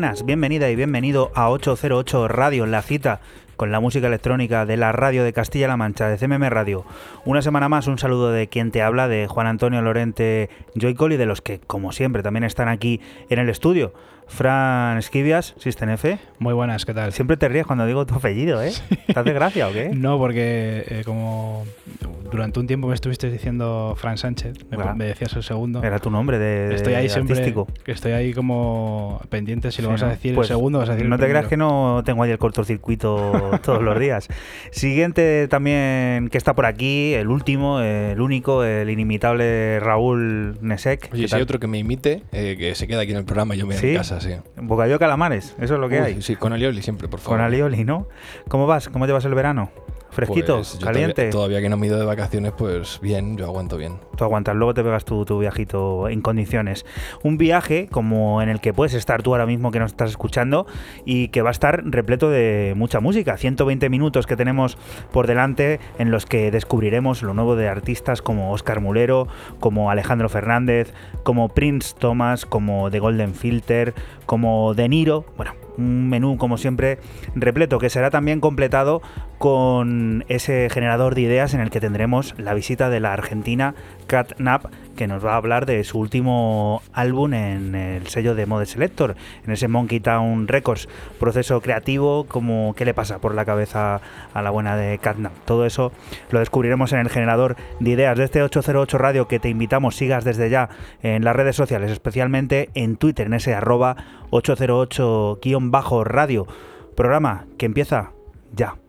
Buenas, bienvenida y bienvenido a 808 Radio, la cita con la música electrónica de la radio de Castilla-La Mancha, de CMM Radio. Una semana más, un saludo de quien te habla, de Juan Antonio Lorente Joycol y de los que, como siempre, también están aquí en el estudio. Fran Esquivias, System F. Muy buenas, ¿qué tal? Siempre te ríes cuando digo tu apellido, ¿eh? ¿Te hace gracia o qué? No, porque eh, como durante un tiempo me estuviste diciendo Fran Sánchez, me, Claro. me decías el segundo. Era tu nombre de Estoy ahí siempre, artístico. que estoy ahí como pendiente si lo Sí, vas a decir Pues el segundo o vas a decir No el te creas que no tengo ahí el cortocircuito todos los días. Siguiente también que está por aquí, el último, el único, el inimitable Raúl Nesek. Oye, ¿Qué si hay otro que me imite, eh, que se queda aquí en el programa y yo me voy ¿Sí? a casa, sí. Bocadillo calamares, eso es lo que Uy, hay. Sí, con alioli siempre, por favor. Con alioli, ¿no? ¿Cómo vas? ¿Cómo llevas el verano? ¿Fresquito? Pues ¿Caliente? Todavía, todavía que no me he ido de vacaciones, pues bien, yo aguanto bien. Tú aguantas, luego te pegas tu, tu viajito en condiciones. Un viaje como en el que puedes estar tú ahora mismo que nos estás escuchando y que va a estar repleto de mucha música. 120 minutos que tenemos por delante en los que descubriremos lo nuevo de artistas como Oscar Mulero, como Alejandro Fernández, como Prince Thomas, como The Golden Filter, como De Niro. Bueno, un menú como siempre repleto que será también completado con ese generador de ideas en el que tendremos la visita de la argentina Cat Knapp que nos va a hablar de su último álbum en el sello de Mode Selector, en ese Monkey Town Records, proceso creativo, como qué le pasa por la cabeza a la buena de Cat Knapp. Todo eso lo descubriremos en el generador de ideas de este 808 Radio que te invitamos sigas desde ya en las redes sociales, especialmente en Twitter, en ese arroba 808-radio. Programa que empieza ya.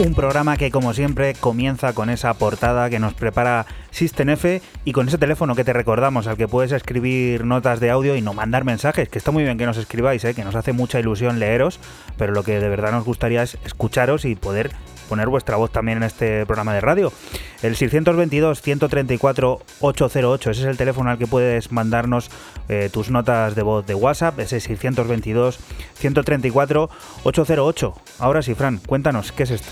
Un programa que, como siempre, comienza con esa portada que nos prepara System F y con ese teléfono que te recordamos, al que puedes escribir notas de audio y no mandar mensajes, que está muy bien que nos escribáis, ¿eh? que nos hace mucha ilusión leeros, pero lo que de verdad nos gustaría es escucharos y poder poner vuestra voz también en este programa de radio. El 622-134-808, ese es el teléfono al que puedes mandarnos eh, tus notas de voz de WhatsApp, ese 622-134-808. Ahora sí, Fran, cuéntanos, ¿qué es esto?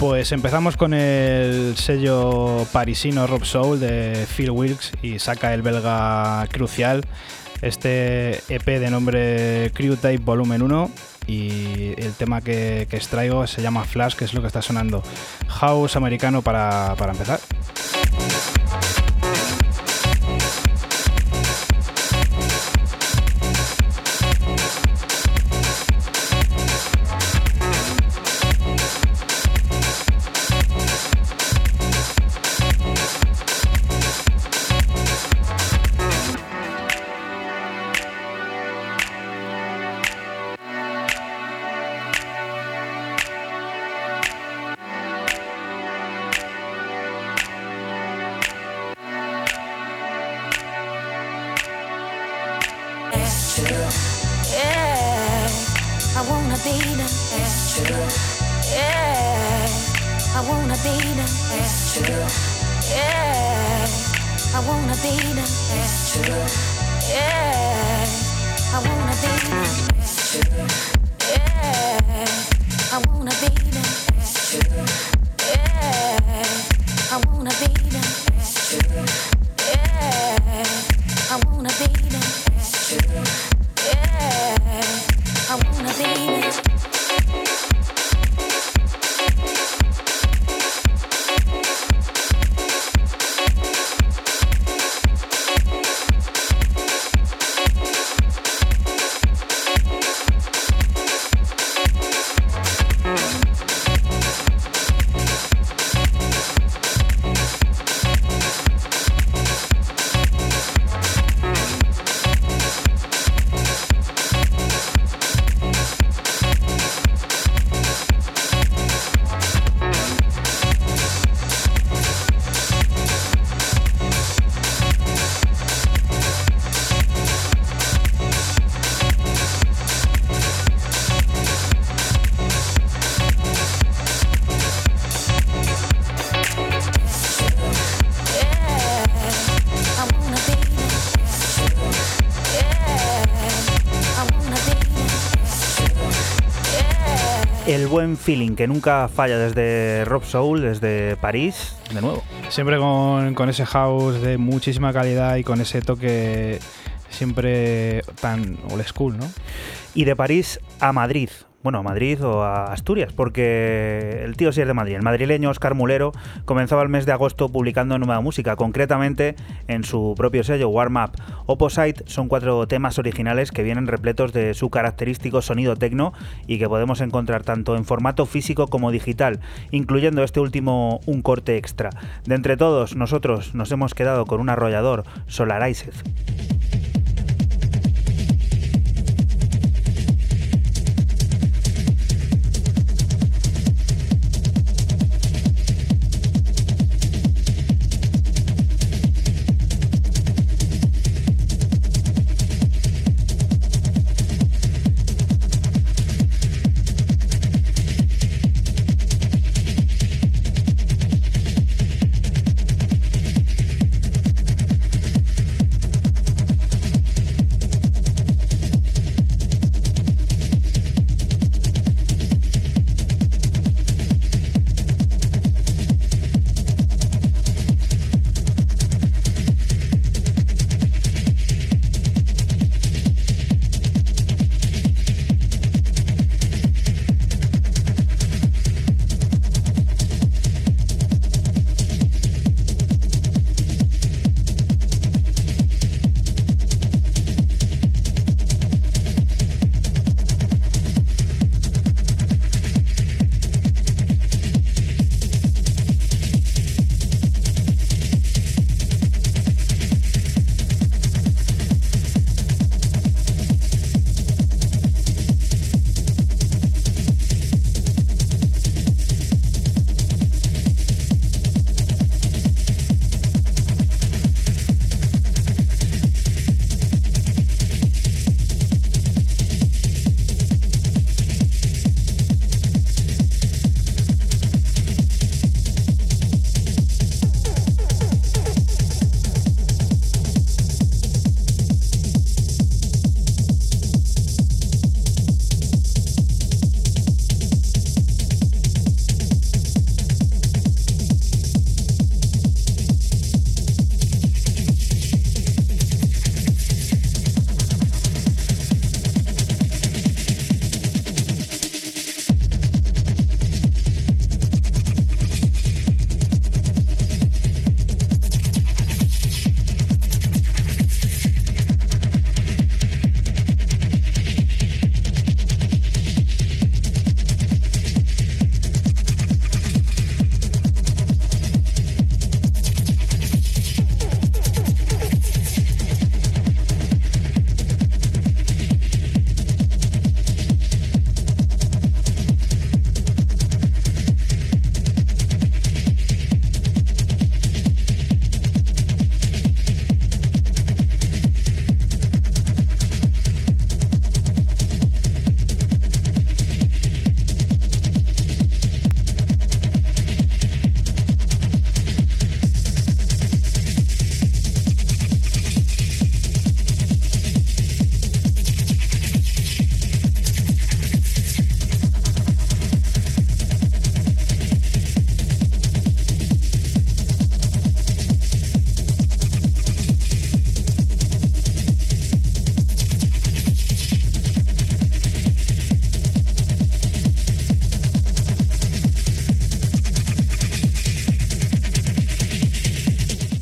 Pues empezamos con el sello parisino Rob Soul de Phil Wilkes y saca el belga Crucial, este EP de nombre Crew Tape Volumen 1 y el tema que, que extraigo se llama Flash, que es lo que está sonando. House americano para, para empezar. Feeling que nunca falla desde Rob Soul, desde París, de nuevo. Siempre con, con ese house de muchísima calidad y con ese toque siempre tan old school, ¿no? Y de París a Madrid. Bueno, a Madrid o a Asturias, porque el tío sí es de Madrid. El madrileño Oscar Mulero comenzaba el mes de agosto publicando nueva música, concretamente en su propio sello Warm Up. Opposite son cuatro temas originales que vienen repletos de su característico sonido tecno y que podemos encontrar tanto en formato físico como digital, incluyendo este último un corte extra. De entre todos, nosotros nos hemos quedado con un arrollador, Solarized.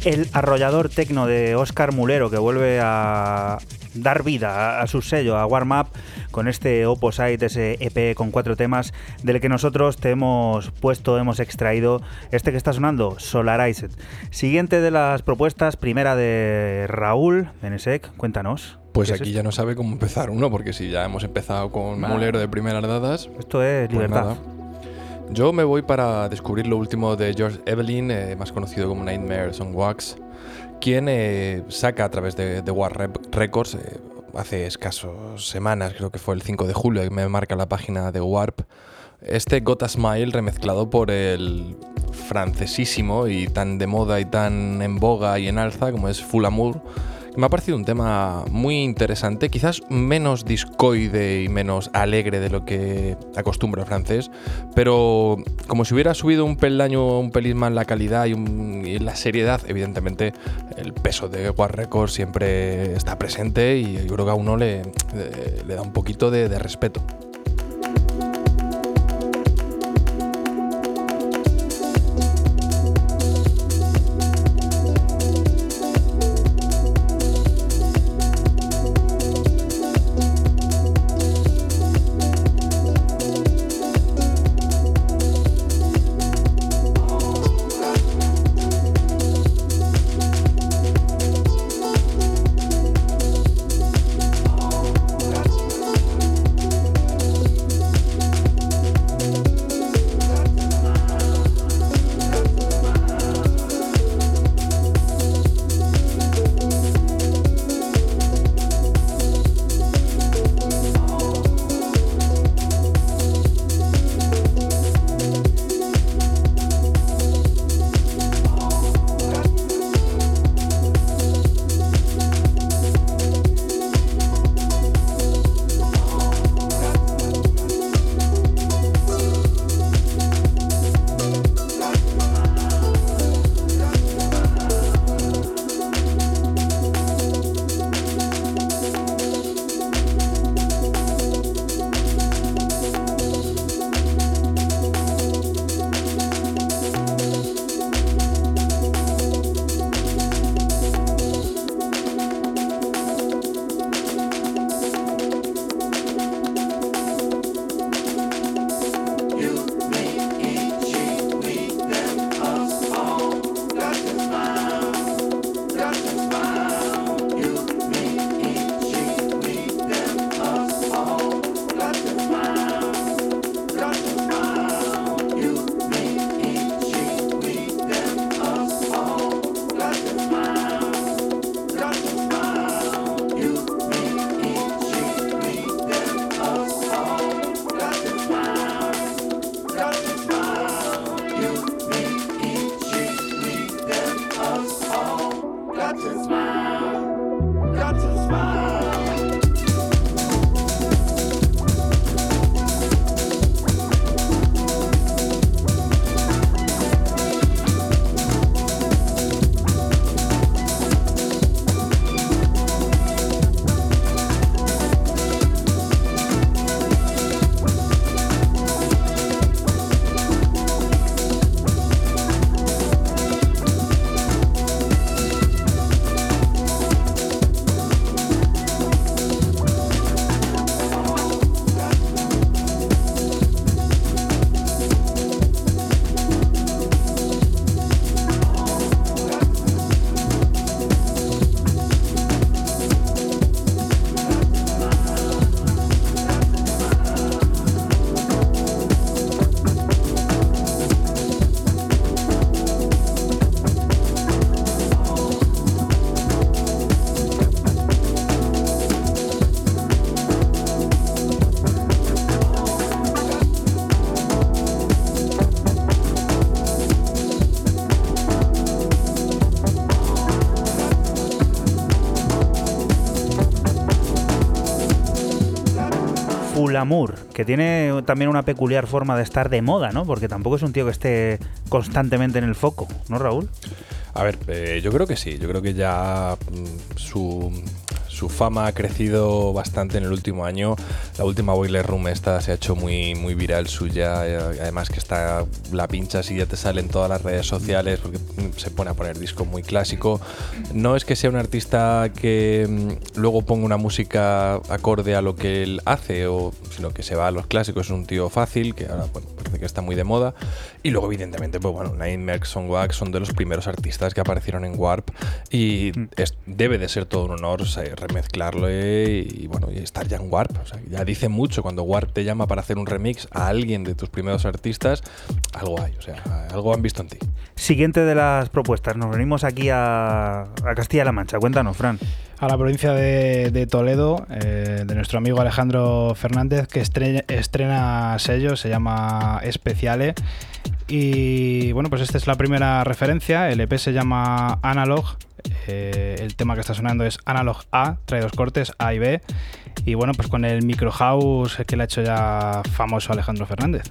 El arrollador tecno de Oscar Mulero que vuelve a dar vida a, su sello, a Warm Up, con este Opposite, ese EP con cuatro temas, del que nosotros te hemos puesto, hemos extraído este que está sonando, Solarized. Siguiente de las propuestas, primera de Raúl Benesec, cuéntanos. Pues aquí ya no sabe cómo empezar uno, porque si ya hemos empezado con Mulero de primeras dadas. Esto es pues libertad. Yo me voy para descubrir lo último de George Evelyn, eh, más conocido como Nightmares on Wax, quien eh, saca a través de, de War Records, eh, hace escasos semanas, creo que fue el 5 de julio, y me marca la página de Warp, este Gotta Smile remezclado por el francesísimo y tan de moda y tan en boga y en alza como es Full Amour me ha parecido un tema muy interesante, quizás menos discoide y menos alegre de lo que acostumbra el francés, pero como si hubiera subido un peldaño, un pelín más la calidad y, la seriedad, evidentemente el peso de War Records siempre está presente y yo creo que a uno le, le, da un poquito de respeto. Amour, que tiene también una peculiar forma de estar de moda, ¿no? Porque tampoco es un tío que esté constantemente en el foco, ¿no, Raúl? A ver, eh, yo creo que sí, yo creo que ya mm, su, su fama ha crecido bastante en el último año. La última Boiler Room esta se ha hecho muy, muy viral suya. eh, Además que está la pinchas y ya te sale en todas las redes sociales porque mm, se pone a poner disco muy clásico. No es que sea un artista que mm, luego ponga una música acorde a lo que él hace, o, sino que se va a los clásicos. Es un tío fácil que ahora bueno, parece que está muy de moda. Y luego, evidentemente, pues bueno, Nightmare on Wax son de los primeros artistas que aparecieron en Warp y es- debe de ser todo un honor o sea, remezclarlo y, y, bueno, y estar ya en Warp. O sea, ya dice mucho cuando Warp te llama para hacer un remix a alguien de tus primeros artistas, algo hay, o sea, algo han visto en ti. Siguiente de las propuestas, nos venimos aquí a, a Castilla-La Mancha. Cuéntanos, Fran. a la provincia de, de Toledo, eh, de nuestro amigo Alejandro Fernández, que estre- estrena sello, se llama Especiale. Y bueno, pues esta es la primera referencia. El EP se llama Analog. eh, el tema que está sonando es Analog A, trae dos cortes, A y B. Y bueno, pues con el micro house que le ha hecho ya famoso Alejandro Fernández.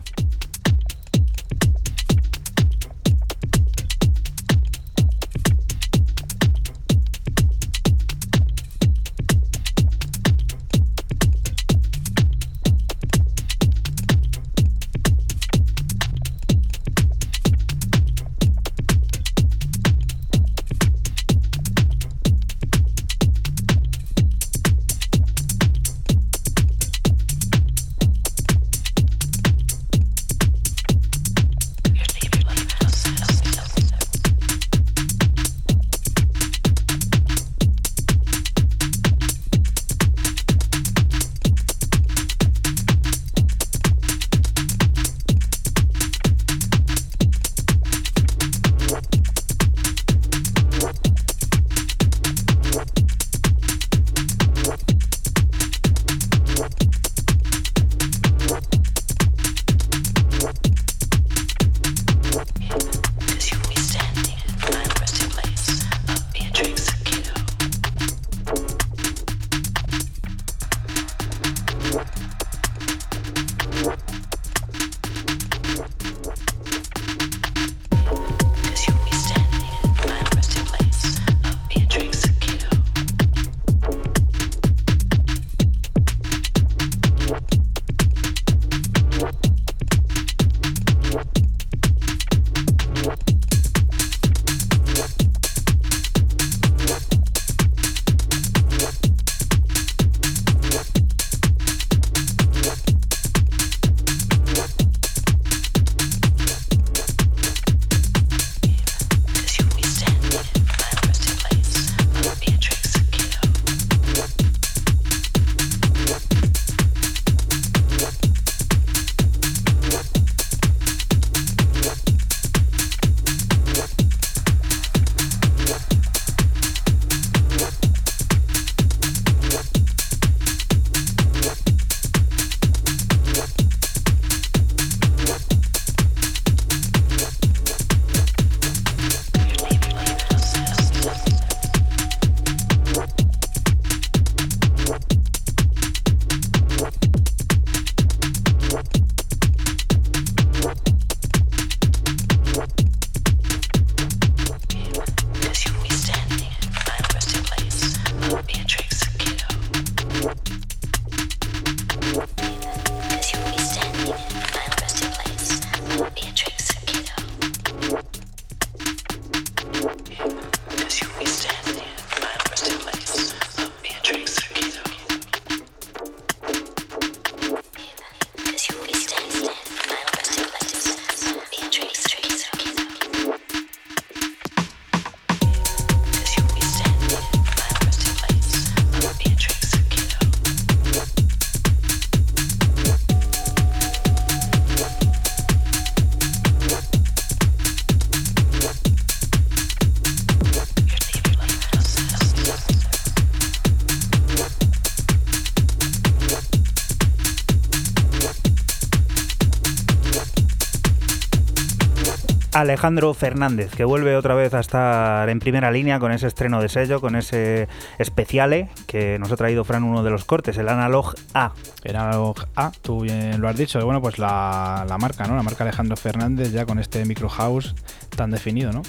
Alejandro Fernández, que vuelve otra vez a estar en primera línea con ese estreno de sello, con ese especiale que nos ha traído Fran uno de los cortes, el Analog A. El Analog A, tú bien lo has dicho, bueno, pues la, la marca, ¿no? La marca Alejandro Fernández ya con este micro house tan definido, ¿no?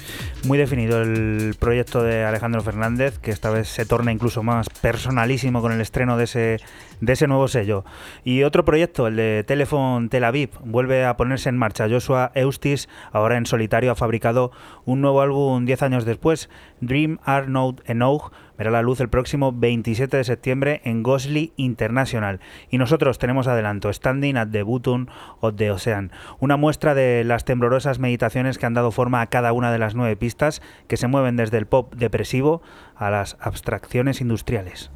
Muy definido el proyecto de Alejandro Fernández, que esta vez se torna incluso más personalísimo con el estreno de ese, de ese nuevo sello. Y otro proyecto, el de Telephone Tel Aviv, vuelve a ponerse en marcha. Joshua Eustis, ahora en solitario, ha fabricado un nuevo álbum 10 años después, Dream Arnold Enough, verá la luz el próximo 27 de septiembre en Gosley International. Y nosotros tenemos adelanto Standing at the Button of the Ocean, una muestra de las temblorosas meditaciones que han dado forma a cada una de las nueve pistas que se mueven desde el pop depresivo a las abstracciones industriales.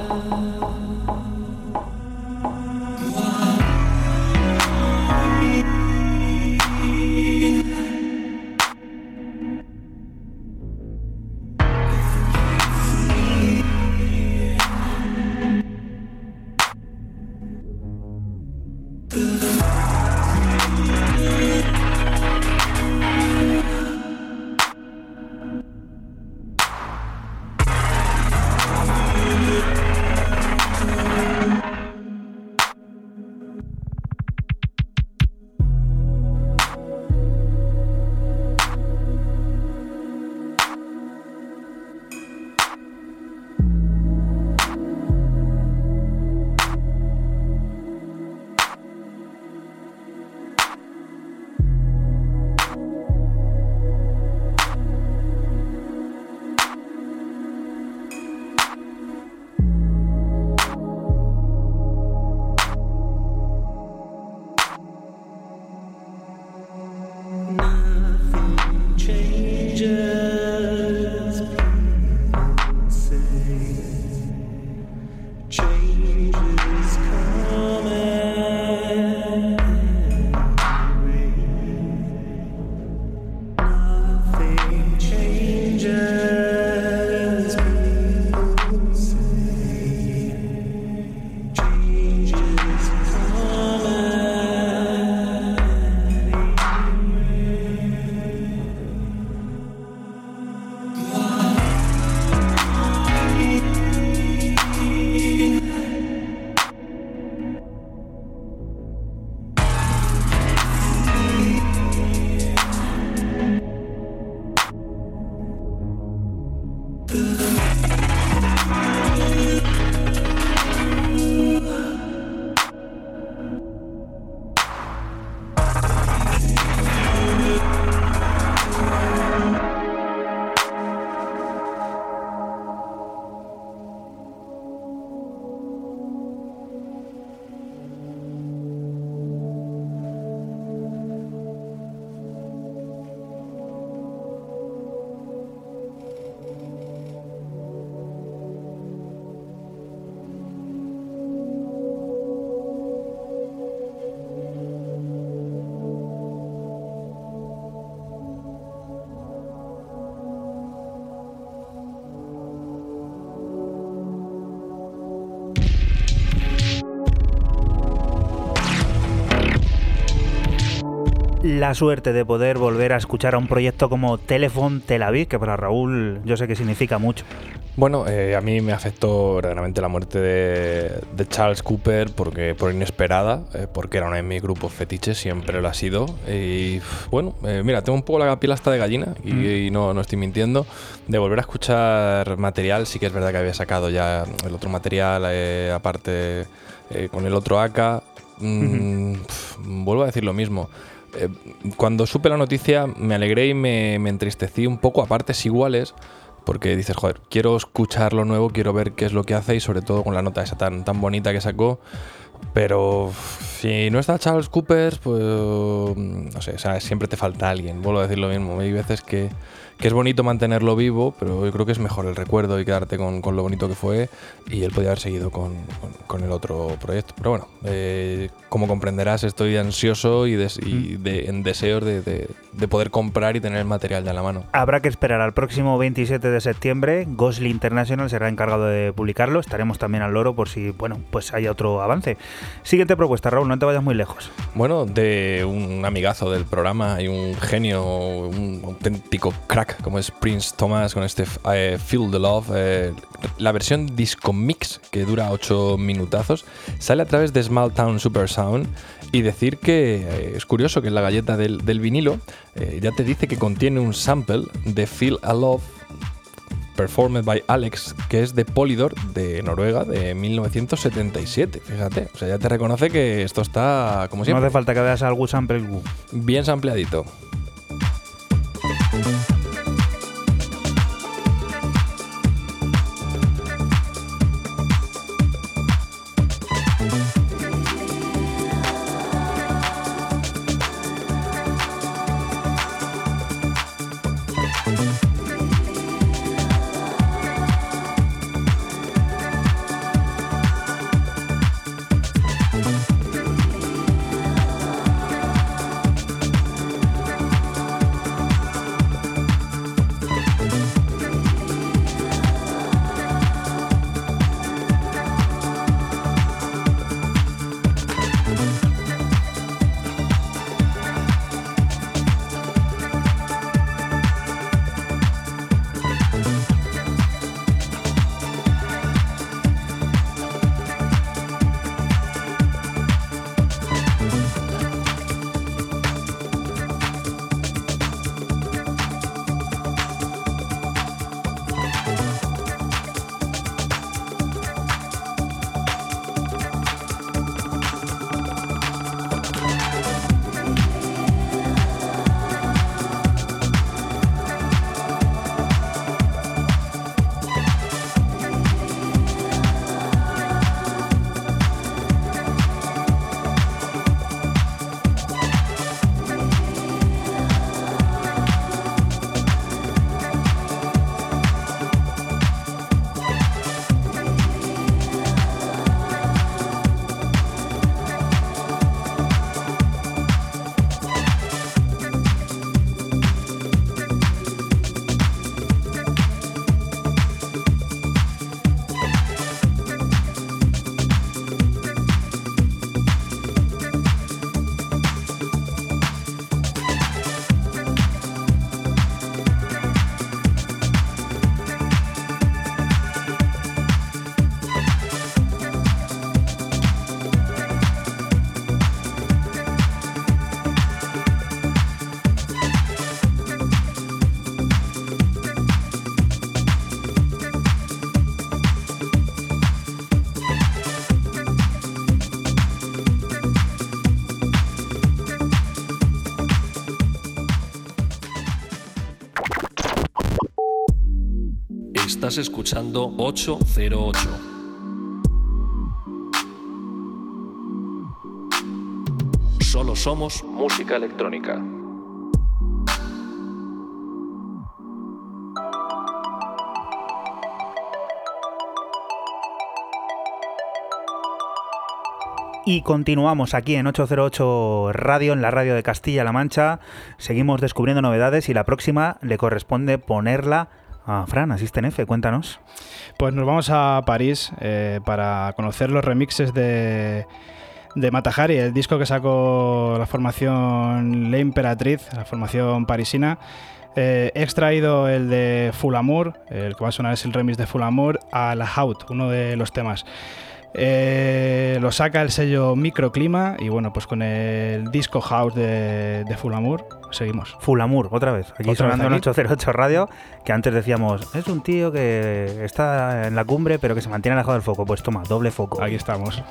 Uh... la suerte de poder volver a escuchar a un proyecto como Telephone Tel Aviv, que para Raúl yo sé que significa mucho. Bueno, eh, a mí me afectó verdaderamente la muerte de, de Charles Cooper porque por inesperada, eh, porque era uno de mis grupos fetiches, siempre lo ha sido. Y bueno, eh, mira, tengo un poco la piel hasta de gallina y, Mm. y no, no estoy mintiendo. De volver a escuchar material, sí que es verdad que había sacado ya el otro material, aparte con el otro AK. Mm, pf, vuelvo a decir lo mismo. Eh, cuando supe la noticia me alegré y me, me entristecí un poco a partes iguales porque dices, joder, quiero escuchar lo nuevo, quiero ver qué es lo que hace y sobre todo con la nota esa tan, tan bonita que sacó. Pero si no está Charles Cooper, pues no sé, o sea, siempre te falta alguien. Vuelvo a decir lo mismo. Hay veces que, que es bonito mantenerlo vivo, pero yo creo que es mejor el recuerdo y quedarte con, con lo bonito que fue. Y él podía haber seguido con, con- con el otro proyecto. Pero bueno, eh, como comprenderás, estoy ansioso y, des- y de- en deseos de, de- de poder comprar y tener el material ya en la mano. Habrá que esperar al próximo 27 de septiembre. Ghostly International será encargado de publicarlo. Estaremos también al loro por si, bueno, pues hay otro avance. Siguiente propuesta, Raúl, no te vayas muy lejos. Bueno, de un amigazo del programa y un genio, un auténtico crack como es Prince Thomas con este eh, Feel the Love. eh, la versión disco mix que dura 8 minutazos sale a través de Small Town Super Sound y decir que eh, es curioso que en la galleta del, del vinilo ya te dice que contiene un sample de Feel a Love performed by Alex, que es de Polydor de Noruega de 1977. Fíjate, o sea, ya te reconoce que esto está como No siempre. hace falta que veas algún sample. Bien sampleadito. Escuchando 808. Solo somos música electrónica. Y continuamos aquí en 808 Radio, en la radio de Castilla-La Mancha. Seguimos descubriendo novedades y la próxima le corresponde ponerla a Fran, Asisten F. Cuéntanos. Pues nos vamos a París eh, para conocer los remixes de, de Matahari, el disco que sacó la formación La Imperatriz, la formación parisina. Eh, he extraído el de Full Amour, el que va a sonar es el remix de Full Amour, a La Hout, uno de los temas. Eh, lo saca el sello Microclima y bueno, pues con el disco house de, de Full Amour seguimos. Full Amour, otra vez. Aquí ¿Otra sonando vez aquí? 808 Radio, que antes decíamos, es un tío que está en la cumbre pero que se mantiene alejado del foco. Pues toma, doble foco. Aquí estamos.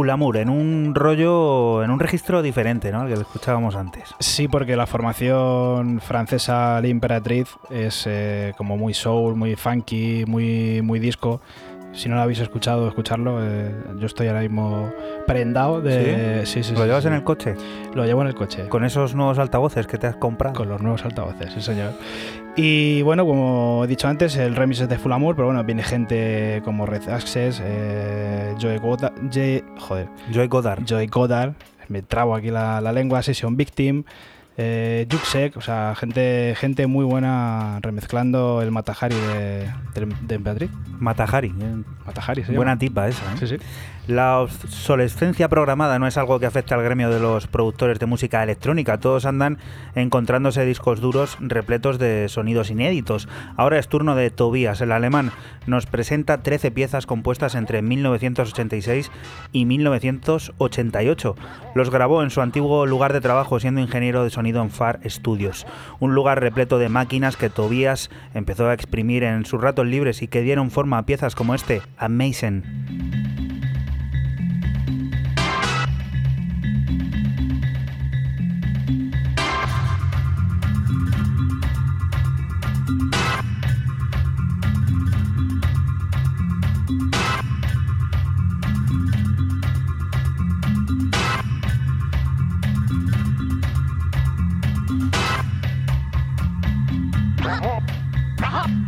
Full Amour, en un rollo, en un registro diferente, ¿no? Al que lo escuchábamos antes. Sí, porque la formación francesa La Imperatriz es eh, como muy soul, muy funky, muy, muy disco. Si no lo habéis escuchado, escucharlo. eh, yo estoy ahora mismo prendado de. Sí, sí, ¿Lo sí, llevas sí. en el coche? Lo llevo en el coche. Con esos nuevos altavoces que te has comprado. Con los nuevos altavoces, sí señor. Y bueno, como he dicho antes, el remix es de Full Amour, pero bueno, viene gente como Red Access, eh, Goddard, Joy- joder, Joy Goddard. Goddard, me trabo aquí la, la lengua, Session Victim, eh, Juxek, o sea, gente, gente muy buena remezclando el Matahari de, de, de Emperatriz. Matahari. eh, Matahari, se Buena tipa esa. ¿eh? Sí, sí. La obsolescencia programada no es algo que afecte al gremio de los productores de música electrónica. Todos andan encontrándose discos duros repletos de sonidos inéditos. Ahora es turno de Tobías, el alemán. Nos presenta 13 piezas compuestas entre 1986 y 1988. Los grabó en su antiguo lugar de trabajo siendo ingeniero de sonido en Far Studios. Un lugar repleto de máquinas que Tobías empezó a exprimir en sus ratos libres y que dieron forma a piezas como este, Amazing. Ha!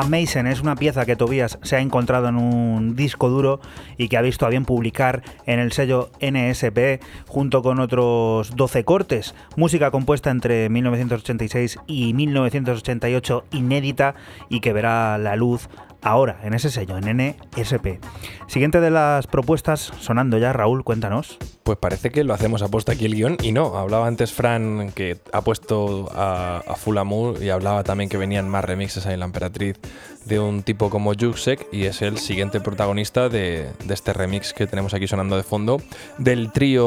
Mason es una pieza que Tobias se ha encontrado en un disco duro y que ha visto a bien publicar en el sello NSP junto con otros 12 cortes. Música compuesta entre 1986 y 1988 inédita y que verá la luz ahora en ese sello, en NSP. Siguiente de las propuestas sonando ya, Raúl, cuéntanos. Pues parece que lo hacemos aposta aquí el guion y no. Hablaba antes Fran que ha puesto a, Full Amour y hablaba también que venían más remixes ahí en La Emperatriz de un tipo como Juxek y es el siguiente protagonista de, este remix que tenemos aquí sonando de fondo del trío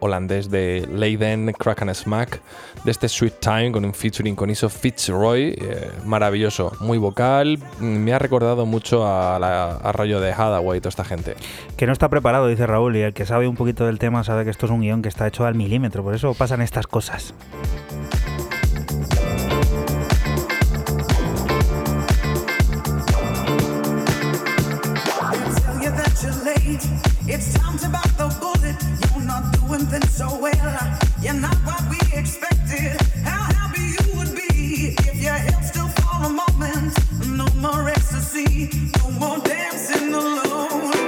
holandés de Leiden, Crack and Smack, de este Sweet Time con un featuring con Iso Fitzroy, eh, maravilloso, muy vocal, me ha recordado mucho a, a rollo de Hadaway y toda esta gente. Que no está preparado, dice Raúl, y el que sabe un poquito del tema sabe que esto es un guion que está hecho al milímetro, por eso pasan estas cosas. It's time to bite the bullet. You're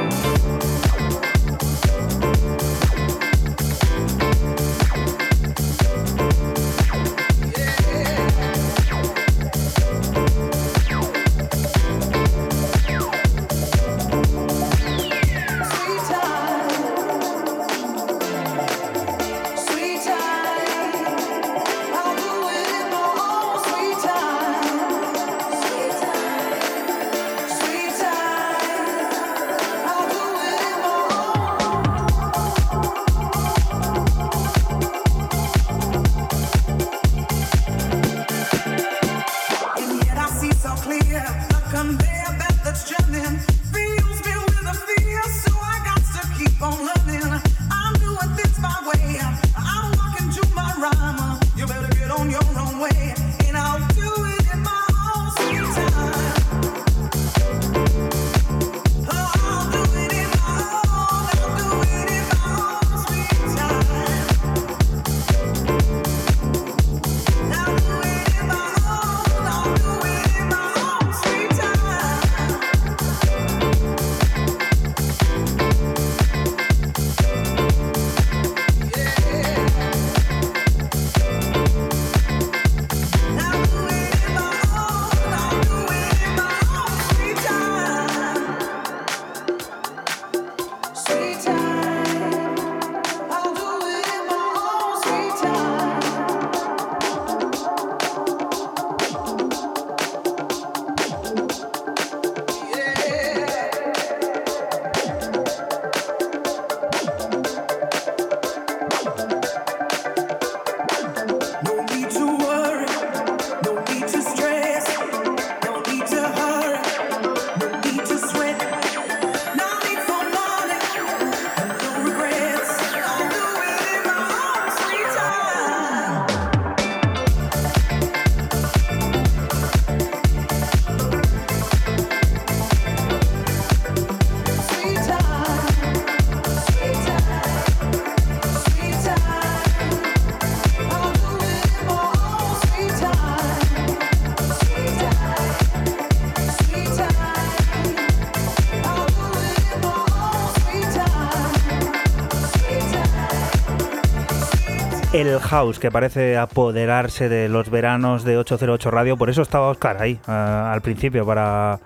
el house que parece apoderarse de los veranos de 808 Radio. Por eso estaba Oscar ahí ah, al principio, para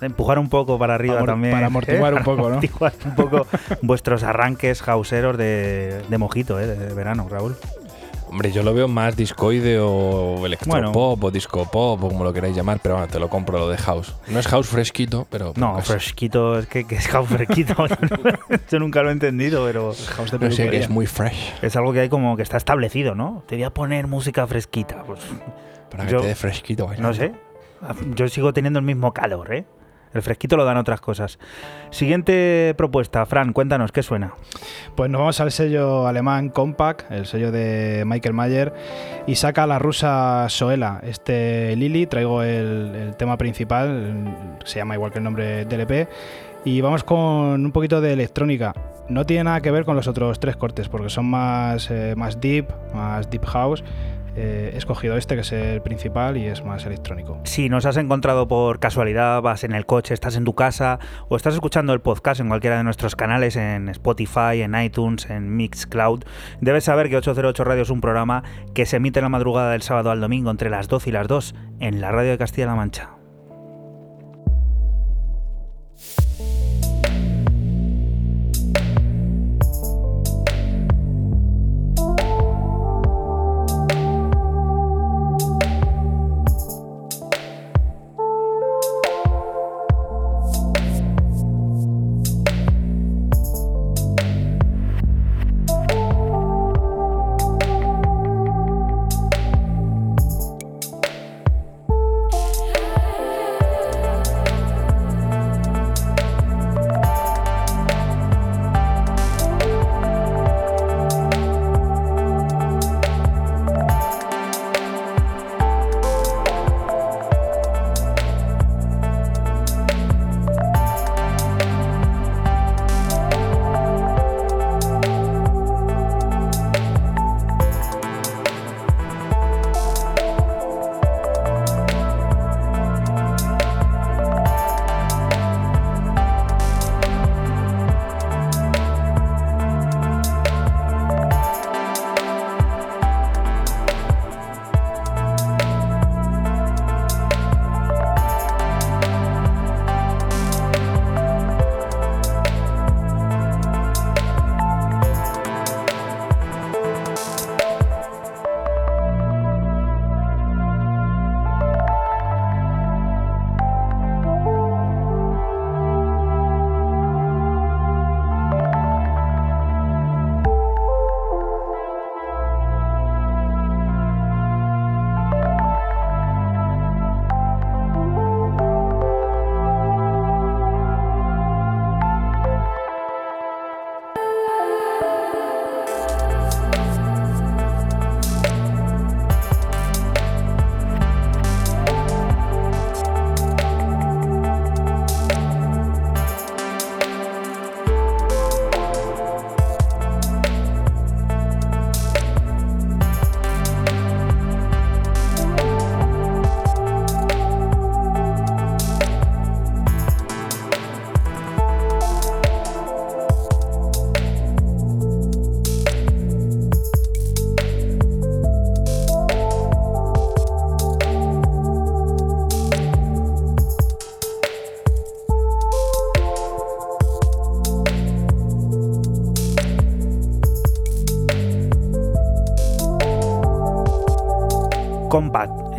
empujar un poco para arriba Amor- también. para amortiguar un poco, amortiguar un poco vuestros arranques hauseros de, de mojito, ¿eh? de verano, Raúl. Hombre, yo lo veo más discoide o electropop Bueno. o disco pop o como lo queráis llamar, pero bueno, te lo compro lo de house. No es house fresquito, pero. No, casi. fresquito, es que, que es house fresquito. Yo nunca lo he entendido, pero House de No sé, que es muy fresh. es algo que hay como que está establecido, ¿no? Te voy a poner música fresquita. Pues Para que Yo- te dé fresquito. vaya. no sé. Yo sigo teniendo el mismo calor, ¿eh? El fresquito lo dan otras cosas. Siguiente propuesta, Fran, cuéntanos, ¿qué suena? Pues nos vamos al sello alemán Compact, el sello de Michael Mayer, y saca la rusa Soela. Este Lili, traigo el, el tema principal, se llama igual que el nombre del EP, y vamos con un poquito de electrónica. No tiene nada que ver con los otros tres cortes, porque son más, eh, más deep, más deep house. Eh, he escogido este, que es el principal, y es más electrónico. Si nos has encontrado por casualidad, vas en el coche, estás en tu casa o estás escuchando el podcast en cualquiera de nuestros canales, en Spotify, en iTunes, en Mixcloud, debes saber que 808 Radio es un programa que se emite la madrugada del sábado al domingo entre las 12 y las 2 en la radio de Castilla-La Mancha.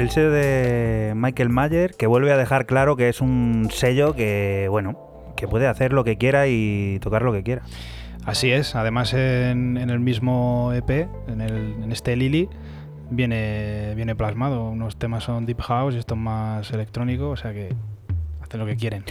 El sello de Michael Mayer, que vuelve a dejar claro que es un sello que, bueno, que puede hacer lo que quiera y tocar lo que quiera. Así es, además en, en el mismo EP, en, el, en este Lily, viene, viene plasmado. Unos temas son Deep House y estos más electrónicos, o sea que hacen lo que quieren.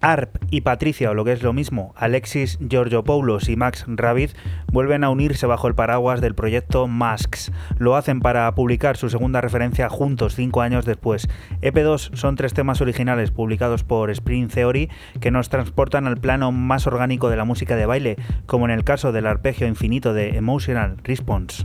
ARP y Patricia, o lo que es lo mismo, Alexis Georgiopoulos y Max Ravid vuelven a unirse bajo el paraguas del proyecto Masks. Lo hacen para publicar su segunda referencia juntos cinco años después. EP2 son tres temas originales publicados por Spring Theory que nos transportan al plano más orgánico de la música de baile, como en el caso del arpegio infinito de Emotional Response.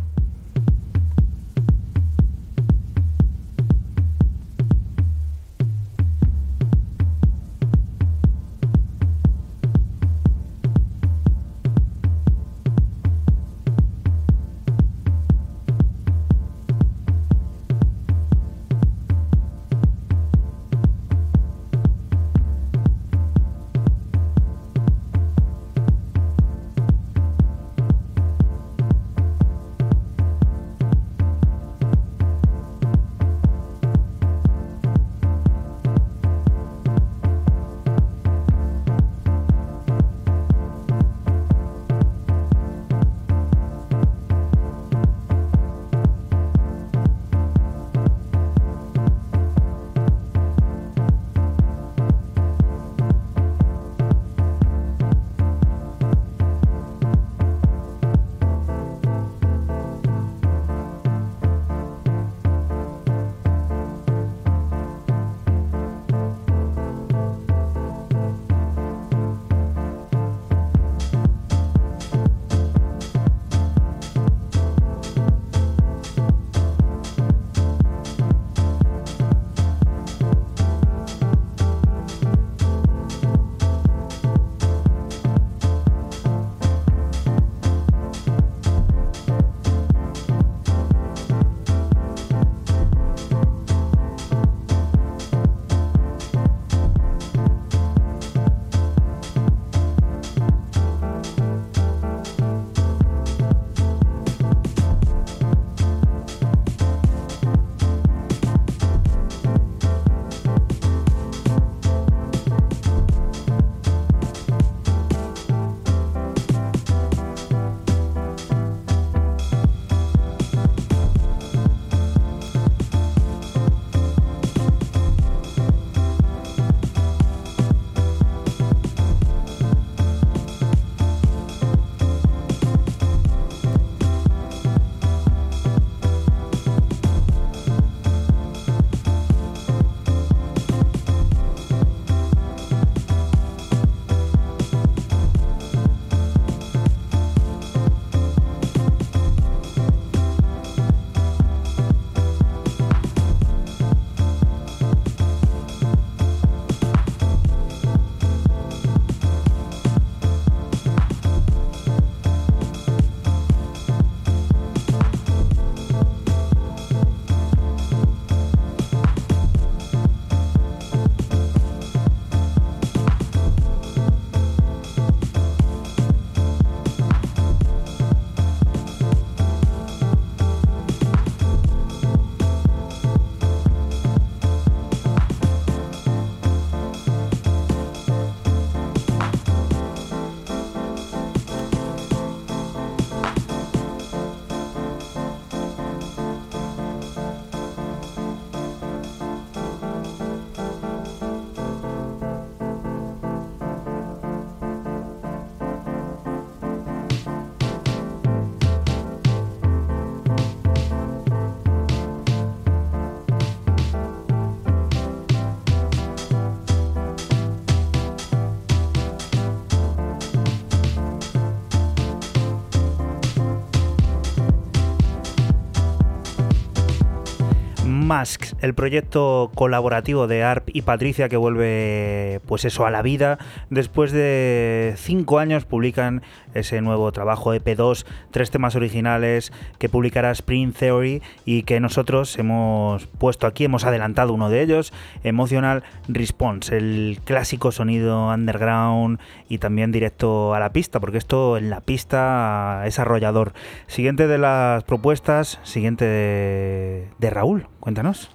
El proyecto colaborativo de ARP y Patricia que vuelve pues eso a la vida. Después de cinco años publican ese nuevo trabajo EP2, tres temas originales que publicará Spring Theory y que nosotros hemos puesto aquí, hemos adelantado uno de ellos, Emotional Response, el clásico sonido underground y también directo a la pista, porque esto en la pista es arrollador. Siguiente de las propuestas, siguiente de, de Raúl, cuéntanos.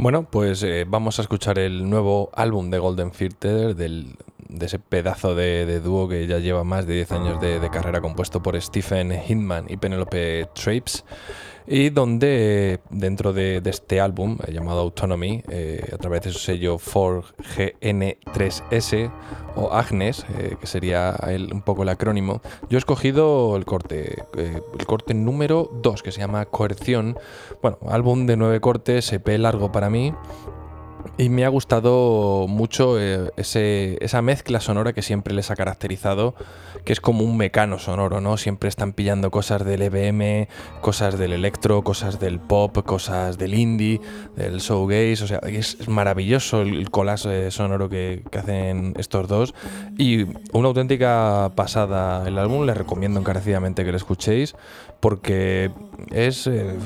Bueno, pues eh, vamos a escuchar el nuevo álbum de Golden Filter, del, de ese pedazo de, dúo que ya lleva más de 10 años de, de carrera compuesto por Stephen Hindman y Penelope Trapes y donde dentro de, este álbum eh, llamado Autonomy, eh, a través de su sello 4GN3S o Agnes, eh, que sería el- un poco el acrónimo, yo he escogido el corte, el corte número 2, que se llama Coerción. Bueno, álbum de nueve cortes, EP largo para mí, y me ha gustado mucho eh, ese- esa mezcla sonora que siempre les ha caracterizado, que es como un mecano sonoro, ¿no? Siempre están pillando cosas del EBM, cosas del electro, cosas del pop, cosas del indie, del showgaze, o sea, es, maravilloso el, collage eh, sonoro que, hacen estos dos y una auténtica pasada el álbum, les recomiendo encarecidamente que lo escuchéis porque es, eh,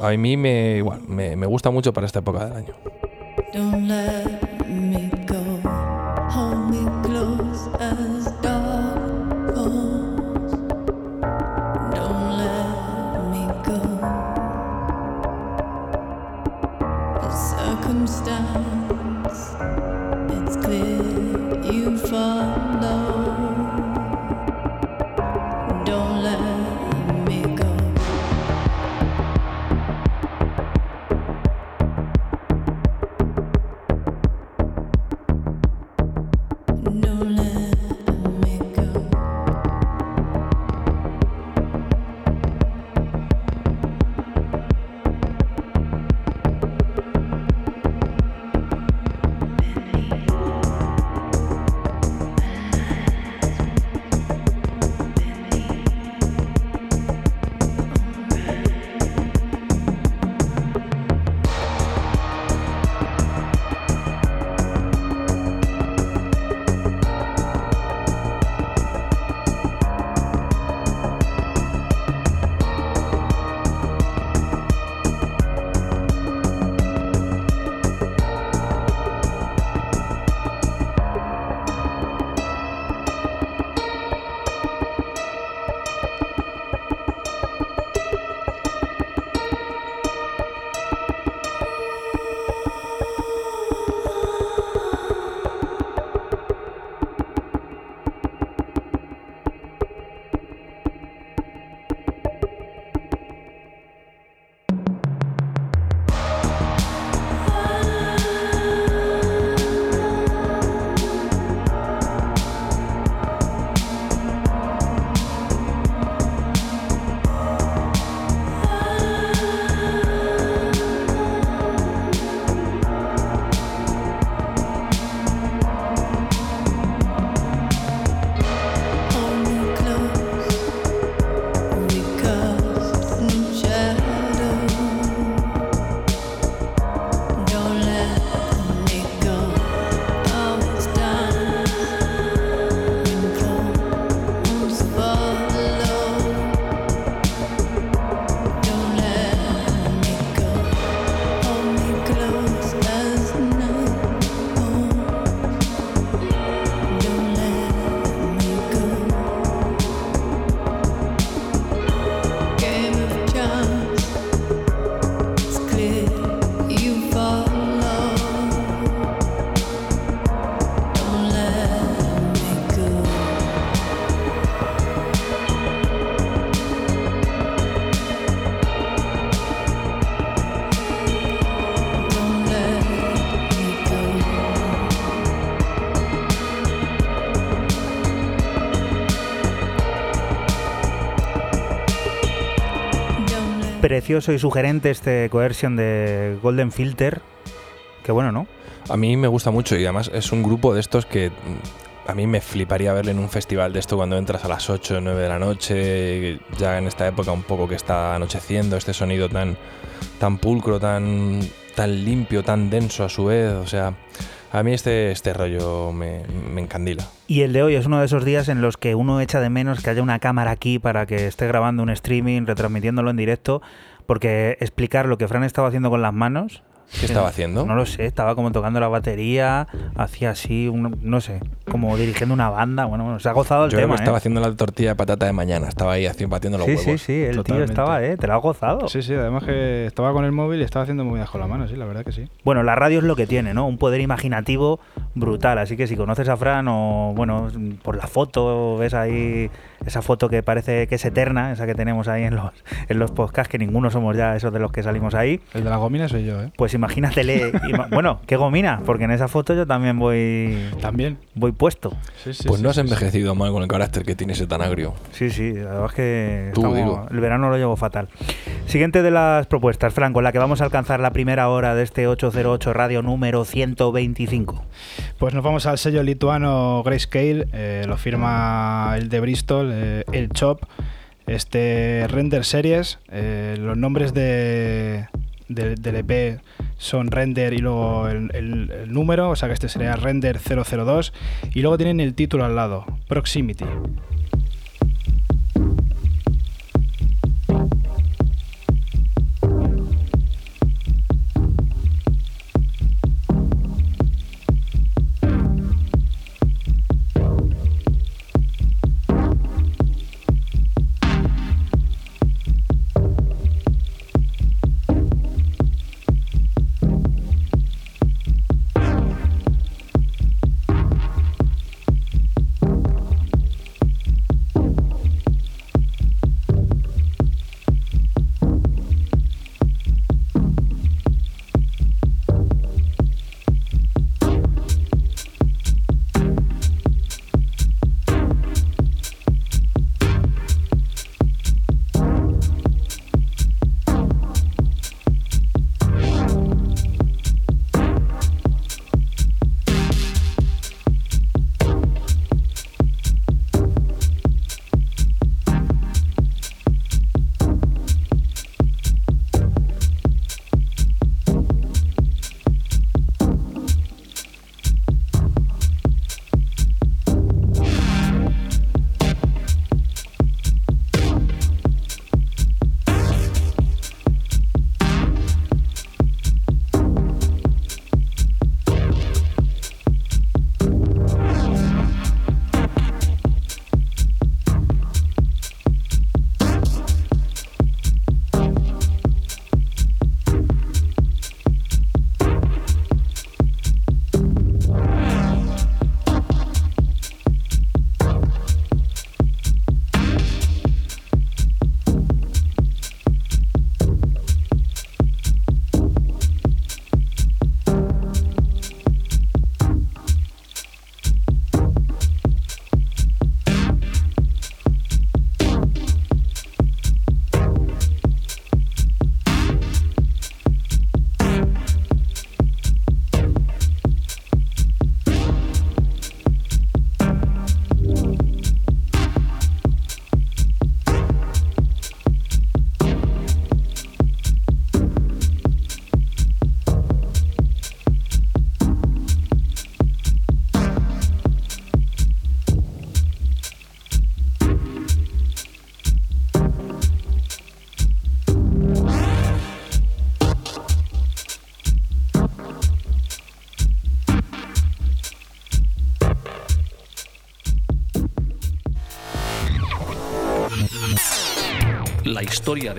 a mí me, igual, me gusta mucho para esta época del año. Don't let me Precioso y sugerente este coerción de Golden Filter. Que bueno, ¿no? A mí me gusta mucho y además es un grupo de estos que mm, a mí me fliparía verle en un festival de esto cuando entras a las 8 o 9 de la noche, ya en esta época un poco que está anocheciendo, este sonido tan, tan pulcro, tan tan limpio, tan denso a su vez. O sea, a mí este, este rollo me encandila. Y el de hoy es uno de esos días en los que uno echa de menos que haya una cámara aquí para que esté grabando un streaming, retransmitiéndolo en directo, porque explicar lo que Fran estaba haciendo con las manos... ¿Qué estaba haciendo? No lo sé, estaba como tocando la batería, hacía así, un- no sé, como dirigiendo una banda. Bueno, bueno, se ha gozado el Yo creo tema. que estaba ¿eh? haciendo la tortilla de patata de mañana. Estaba ahí haciendo, batiendo los Sí, huevos. sí, sí, el tío estaba, ¿eh? Te lo has gozado. Sí, sí, además que estaba con el móvil y estaba haciendo movidas con la mano, sí, la verdad que sí. Bueno, la radio es lo que tiene, ¿no? Un poder imaginativo brutal. Así que si conoces a Fran o, bueno, por la foto, ves ahí esa foto que parece que es eterna, esa que tenemos ahí en los, en los podcasts, que ninguno somos ya esos de los que salimos ahí, El de la gomina soy yo, ¿eh? pues imagínatele. ima- bueno, ¿qué gomina? Porque en esa foto yo también voy, También. voy puesto. Sí, sí, Pues sí, no has sí, sí. envejecido mal con el carácter que tiene ese tan agrio. Sí, sí, la verdad es que Tú, estamos- digo. el verano lo llevo fatal. Siguiente de las propuestas, Fran, con la que vamos a alcanzar la primera hora de este 808 radio número 125. Pues nos vamos al sello lituano Grayscale, eh, lo firma el de Bristol, eh, el Chop, este Render Series, eh, los nombres de, del- del EP son Render y luego el- el número, o sea que este sería Render 002, y luego tienen el título al lado, Proximity.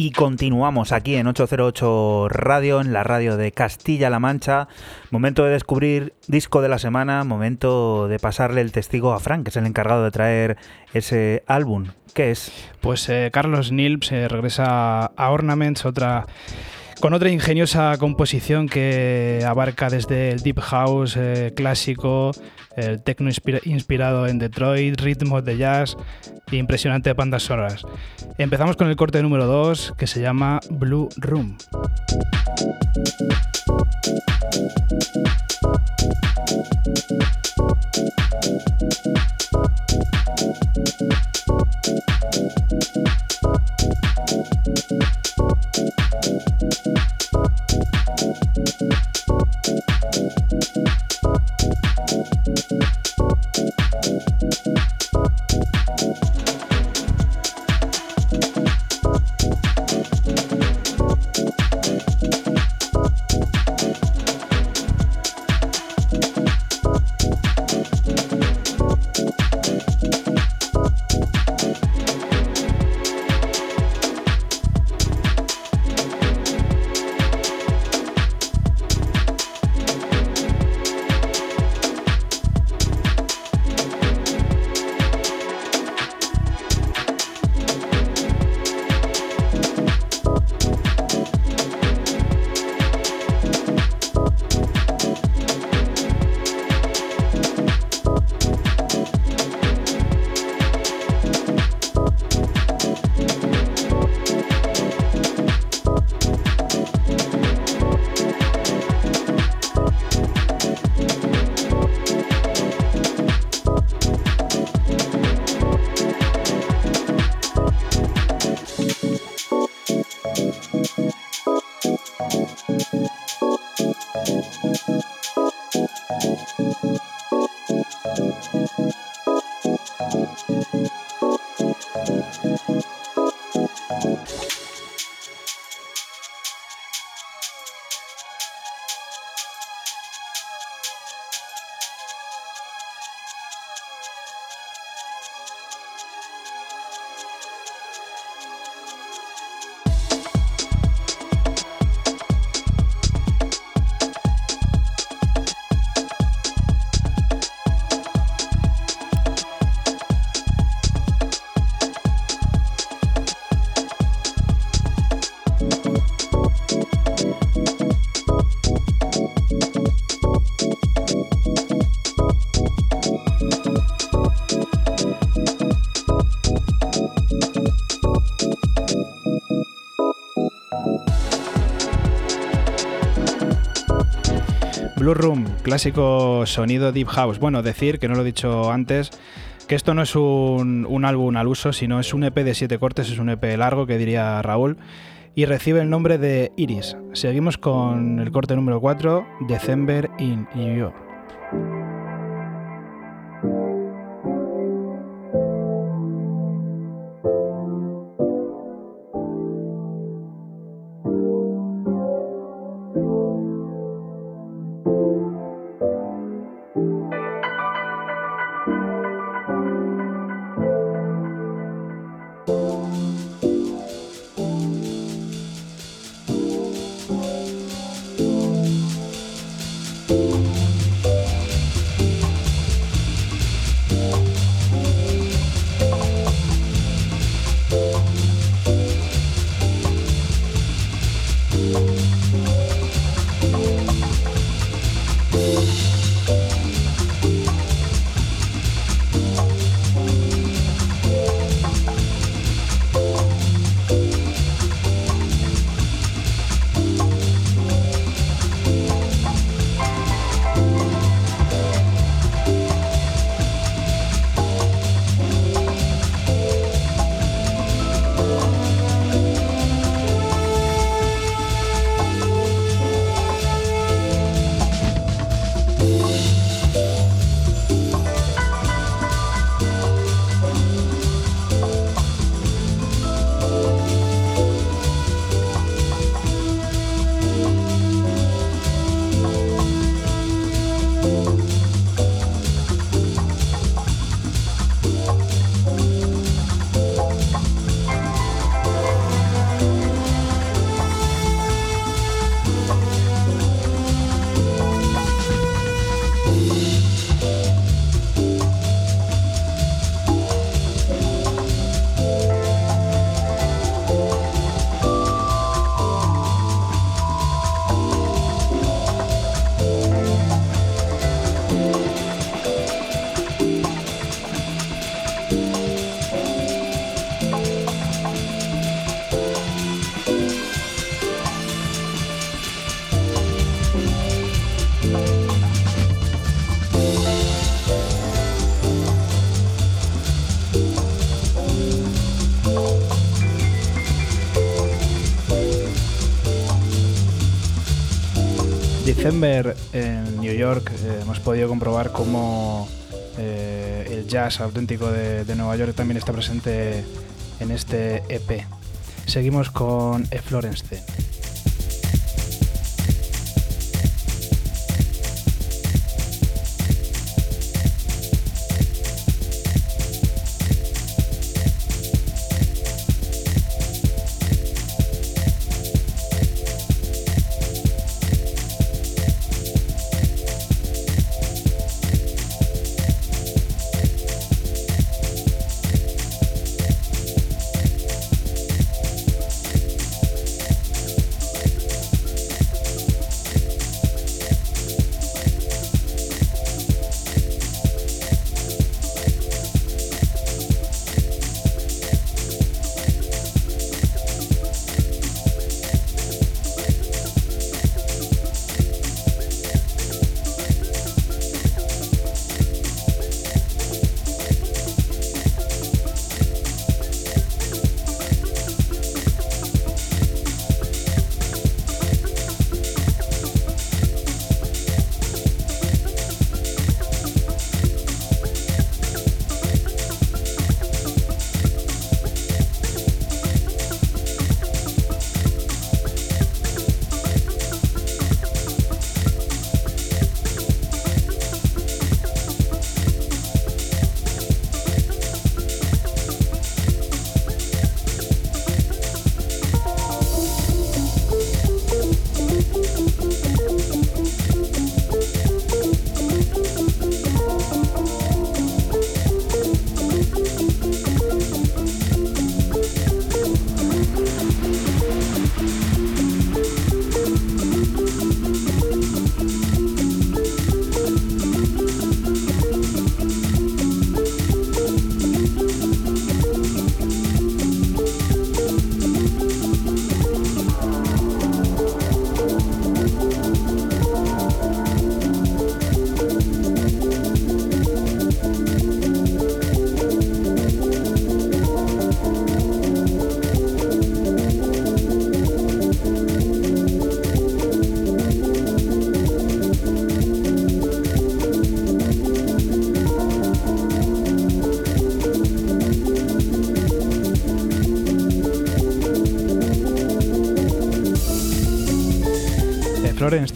Y continuamos aquí en 808 Radio, en la radio de Castilla-La Mancha. Momento de descubrir disco de la semana, momento de pasarle el testigo a Frank, que es el encargado de traer ese álbum. ¿Qué es? Pues eh, Carlos Nilp se regresa a Ornaments, otra con otra ingeniosa composición que abarca desde el deep house eh, clásico, el techno inspira- inspirado en Detroit, ritmos de jazz e impresionante bandas sonoras. Empezamos con el corte número 2 que se llama Blue Room. Blue Room, clásico sonido Deep House. Bueno, decir, que no lo he dicho antes, que esto no es un, un álbum al uso, sino es un EP de siete cortes, es un EP largo, que diría Raúl, y recibe el nombre de Iris. Seguimos con el corte número 4, December in New York. En New York eh, hemos podido comprobar cómo eh, el jazz auténtico de, de Nueva York también está presente en este EP. Seguimos con E. Florence.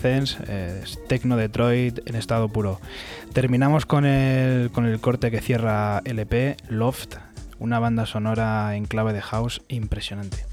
Dance, eh, es Tecno Detroit en estado puro. Terminamos con el, con el corte que cierra LP, Loft, una banda sonora en clave de house impresionante.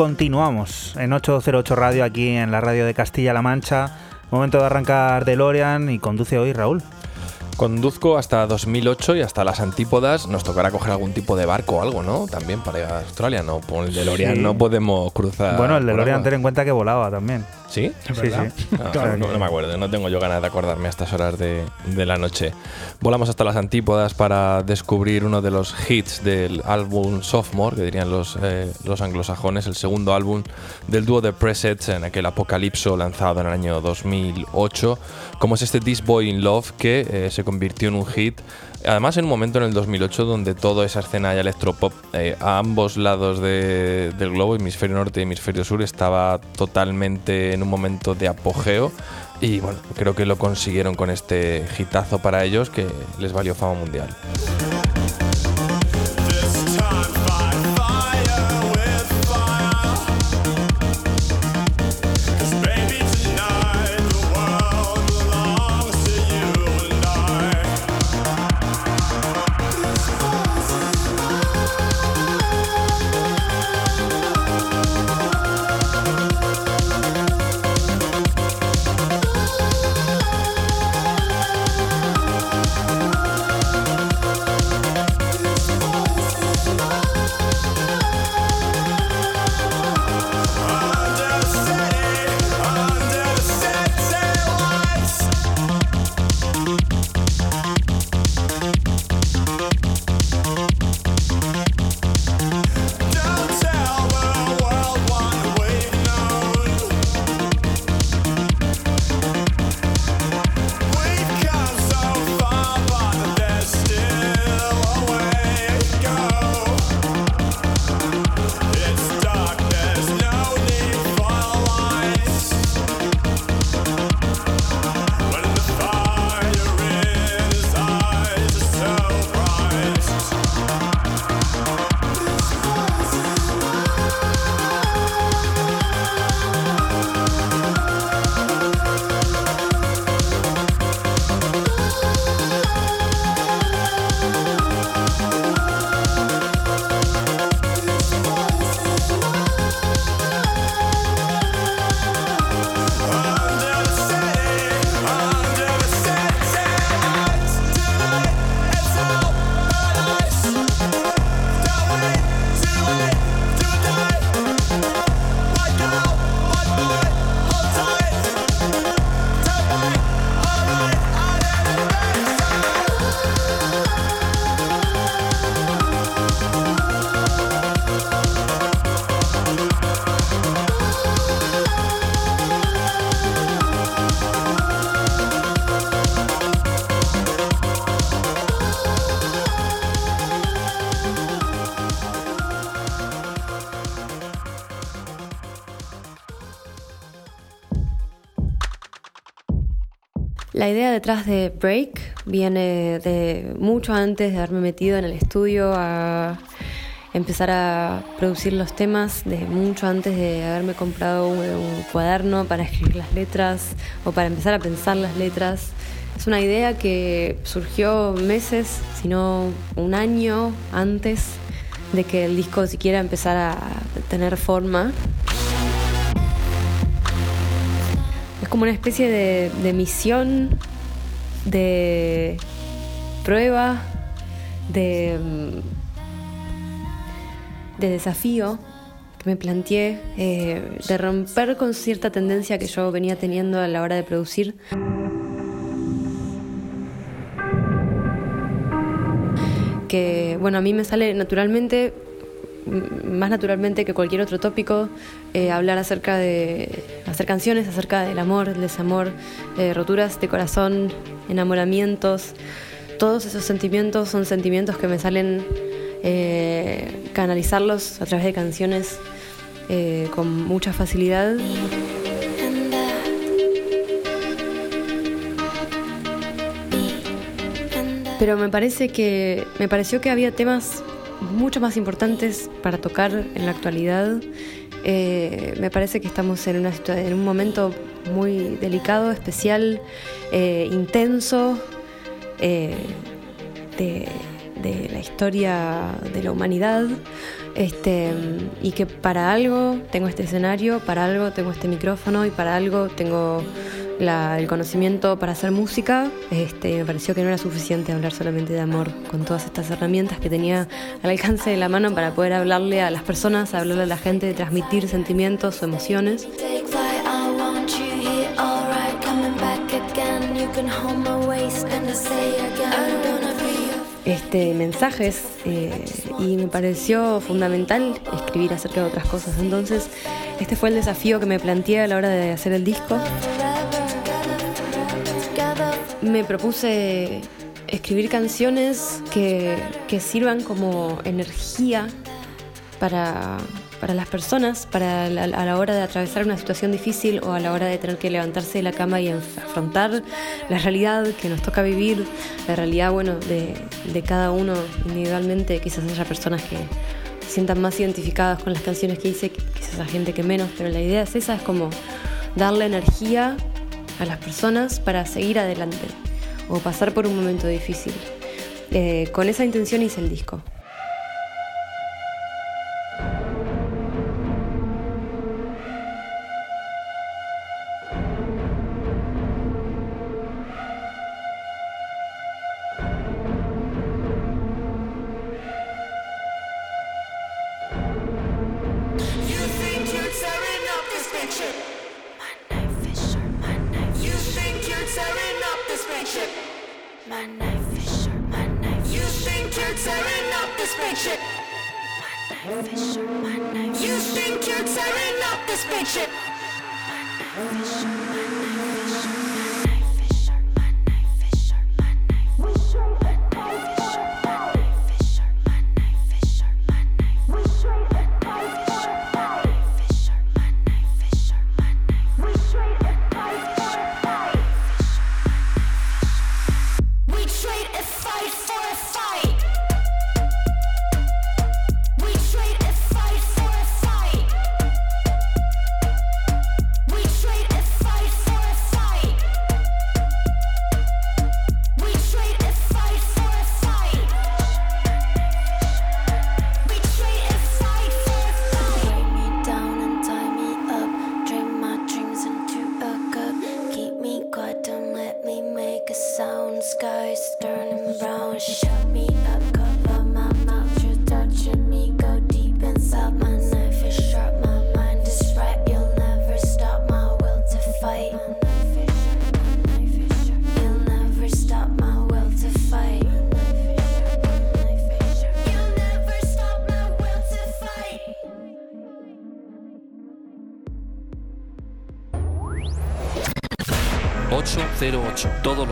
Continuamos en 808 Radio aquí en la radio de Castilla-La Mancha. Momento de arrancar DeLorean y conduce hoy Raúl. Conduzco hasta 2008 y hasta las antípodas nos tocará coger algún tipo de barco o algo, ¿no? También para ir a Australia, ¿no? Con el DeLorean Sí. no podemos cruzar. bueno, el por DeLorean ten en cuenta que volaba también. ¿Sí? Sí, sí. Ah, Claro no, me acuerdo, no tengo yo ganas de acordarme a estas horas de, de la noche. Volamos hasta las antípodas para descubrir uno de los hits del álbum Sophomore, que dirían los, eh, los anglosajones, el segundo álbum del dúo de Presets en aquel apocalipso lanzado en el año 2008, como es este This Boy in Love, que eh, se convirtió en un hit. Además, en un momento en el 2008 donde toda esa escena de electropop eh, a ambos lados de- del globo, hemisferio norte y hemisferio sur, estaba totalmente en un momento de apogeo. Y bueno, creo que lo consiguieron con este hitazo para ellos que les valió fama mundial. La idea detrás de Break viene de mucho antes de haberme metido en el estudio a empezar a producir los temas, de mucho antes de haberme comprado un, un cuaderno para escribir las letras o para empezar a pensar las letras. Es una idea que surgió meses, si no un año antes de que el disco siquiera empezara a tener forma. Como una especie de, de misión, de prueba, de, de desafío que me planteé, eh, de romper con cierta tendencia que yo venía teniendo a la hora de producir. Que, bueno, a mí me sale naturalmente más naturalmente que cualquier otro tópico, eh, hablar acerca de hacer canciones acerca del amor, el desamor, eh, roturas de corazón, enamoramientos. Todos esos sentimientos son sentimientos que me salen eh, canalizarlos a través de canciones con mucha facilidad. Pero me parece que me pareció que había temas mucho más importantes para tocar en la actualidad. Eh, me parece que estamos en, una en un momento muy delicado, especial, eh, intenso, eh, de, de la historia de la humanidad. Este, y que para algo tengo este escenario, para algo tengo este micrófono y para algo tengo la- el conocimiento para hacer música. Este, me pareció que no era suficiente hablar solamente de amor con todas estas herramientas que tenía al alcance de la mano para poder hablarle a las personas, hablarle a la gente, transmitir sentimientos o emociones. Este, mensajes eh, y me pareció fundamental escribir acerca de otras cosas. Entonces, este fue el desafío que me planteé a la hora de hacer el disco. Me propuse escribir canciones que, que sirvan como energía para, para las personas, para a la hora de atravesar una situación difícil o a la hora de tener que levantarse de la cama y afrontar la realidad que nos toca vivir, la realidad bueno, de, de cada uno individualmente. Quizás haya personas que sientan más identificadas con las canciones que hice, quizás haya gente que menos, pero la idea es esa, es como darle energía a las personas para seguir adelante o pasar por un momento difícil. Eh, con esa intención hice el disco.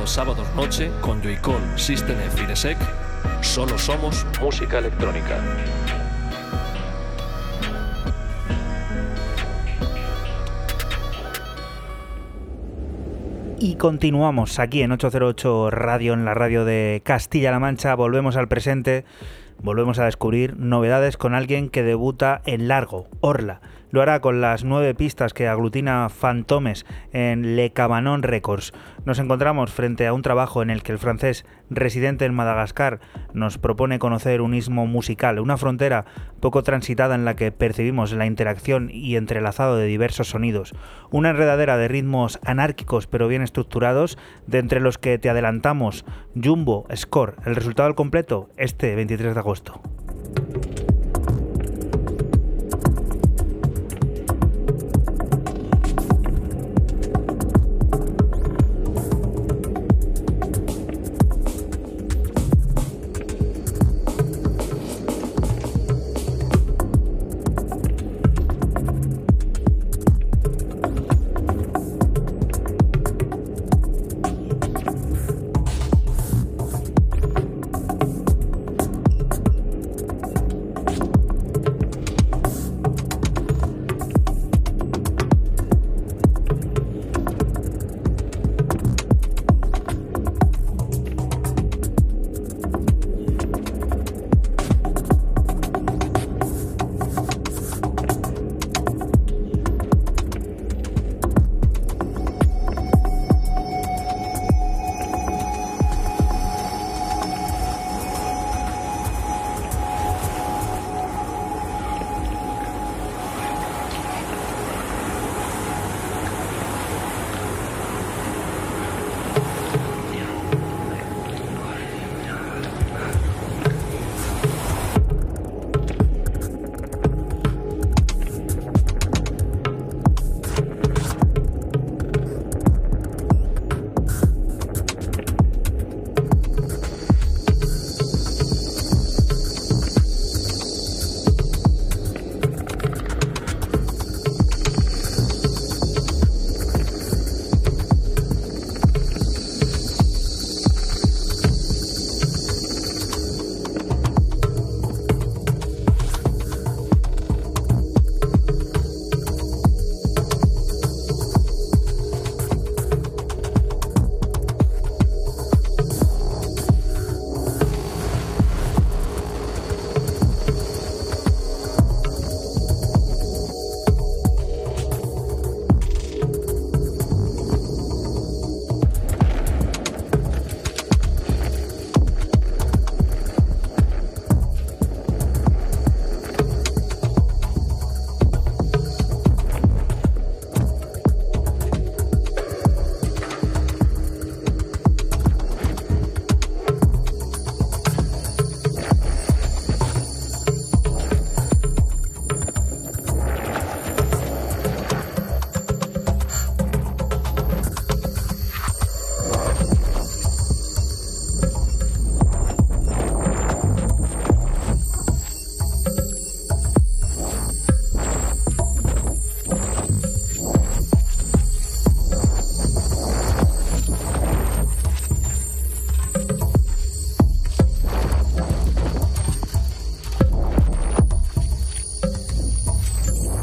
Los sábados noche con Joycall, System F Solo somos música electrónica. Y continuamos aquí en 808 Radio, en la radio de Castilla-La Mancha. Volvemos al presente, volvemos a descubrir novedades con alguien que debuta en largo, Orla. Lo hará con las nueve pistas que aglutina Fantomes en Le Cabanon Records. Nos encontramos frente a un trabajo en el que el francés residente en Madagascar nos propone conocer un istmo musical, una frontera poco transitada en la que percibimos la interacción y entrelazado de diversos sonidos, una enredadera de ritmos anárquicos pero bien estructurados, de entre los que te adelantamos Jumbo Score, el resultado al completo este 23 de agosto.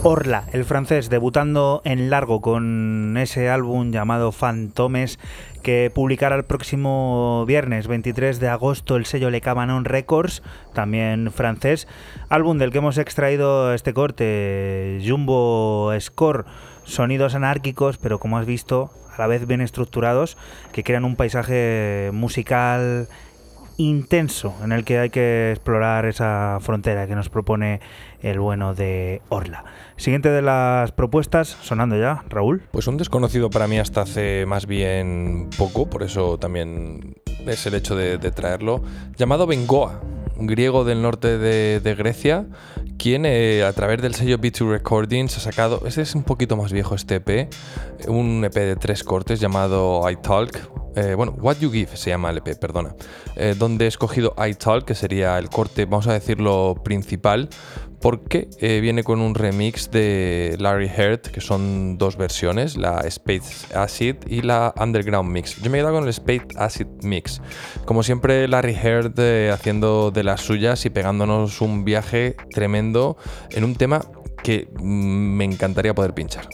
Orla, el francés, debutando en largo con ese álbum llamado Fantomes que publicará el próximo viernes 23 de agosto el sello Le Cabanon Records, también francés, álbum del que hemos extraído este corte, Jumbo Score, sonidos anárquicos, pero como has visto, a la vez bien estructurados, que crean un paisaje musical intenso en el que hay que explorar esa frontera que nos propone el bueno de Orla. Siguiente de las propuestas, sonando ya, Raúl. Pues un desconocido para mí hasta hace más bien poco, por eso también es el hecho de, traerlo, llamado Bengoa, un griego del norte de Grecia, quien eh, a través del sello B2 Recordings ha sacado, este es un poquito más viejo este EP, un EP de tres cortes llamado I Talk, eh, bueno, What You Give se llama el EP, perdona, eh, donde he escogido I Talk, que sería el corte, vamos a decirlo, principal, porque eh, viene con un remix de Larry Heard, que son dos versiones, la Space Acid y la Underground Mix. Yo me he quedado con el Space Acid Mix. Como siempre, Larry Heard eh, haciendo de las suyas y pegándonos un viaje tremendo en un tema que mm, me encantaría poder pinchar.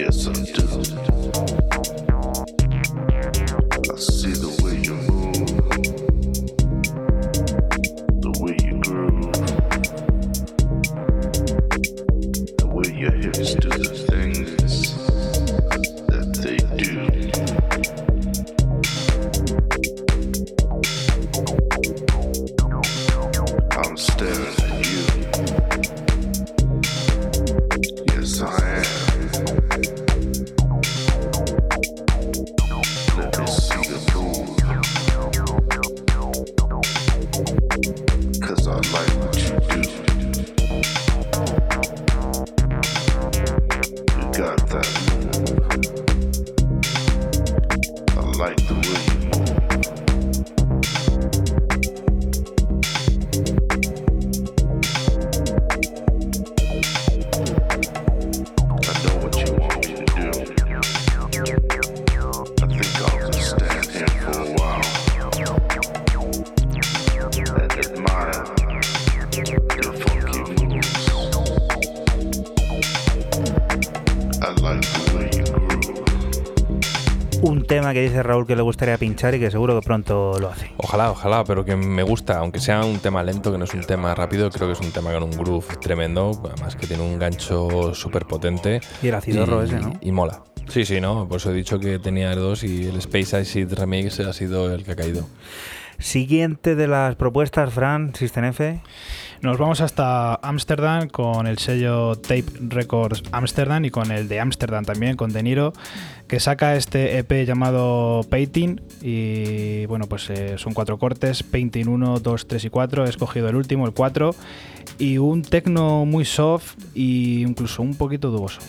Yes, I do. Tema que dice Raúl que le gustaría pinchar y que seguro que pronto lo hace. Ojalá, ojalá, pero que me gusta, aunque sea un tema lento, que no es un tema rápido, creo que es un tema con un groove tremendo, además que tiene un gancho súper potente. Y el acidorro ese, ¿no? Y mola. Sí, sí, ¿no? Por eso he dicho que tenía dos y el Space Acid Remix ha sido el que ha caído. Siguiente de las propuestas, Fran, System F. Nos vamos hasta Ámsterdam con el sello Tape Records Amsterdam y con el de Ámsterdam también, con De Niro, que saca este EP llamado Painting. Y bueno, pues eh, son cuatro cortes: Painting 1, 2, 3 y 4. He escogido el último, el 4. Y un tecno muy soft e incluso un poquito duboso.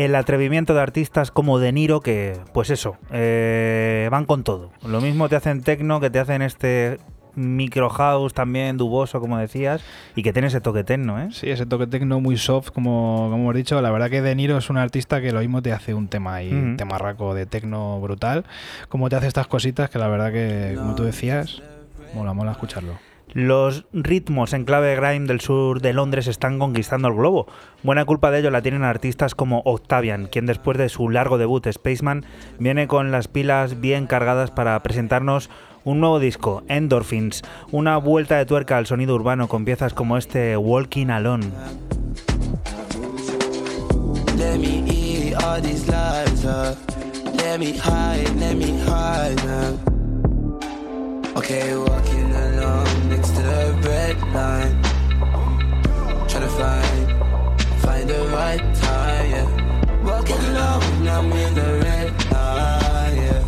El atrevimiento de artistas como De Niro que, pues eso, eh, van con todo. Lo mismo te hacen techno que te hacen este micro house también duboso, como decías, y que tiene ese toque techno, ¿eh? Sí, ese toque techno muy soft, como, como hemos dicho. La verdad que De Niro es un artista que lo mismo te hace un tema ahí, Ujú. un temarraco de techno brutal. Como te hace estas cositas que la verdad que, como tú decías, mola, mola escucharlo. Los ritmos en clave grime del sur de Londres están conquistando el globo. Buena culpa de ello la tienen artistas como Octavian, quien después de su largo debut Spaceman viene con las pilas bien cargadas para presentarnos un nuevo disco, Endorphins, una vuelta de tuerca al sonido urbano con piezas como este Walking Alone. Walking red line. Trying to find, find the right time, yeah. Walking along, I'm in the red line, yeah.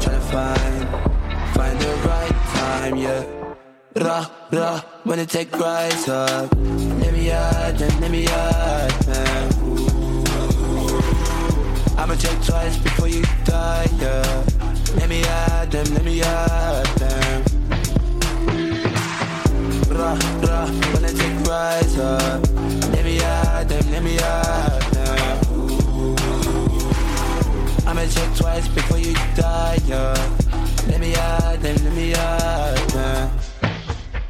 Trying to find, find the right time, yeah. Ra, ra, when it take rise up. Let me out, then let me out, man. I'ma check twice before you die, yeah. Let me out them, let me out them. I'ma check twice before you die, yeah. Let me out let me out them.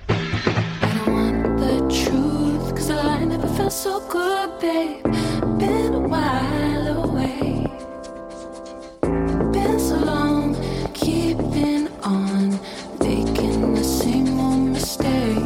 I don't want the truth, cause lie never felt so good, babe. Been a while away. Been so long, keeping on, making the same old mistakes.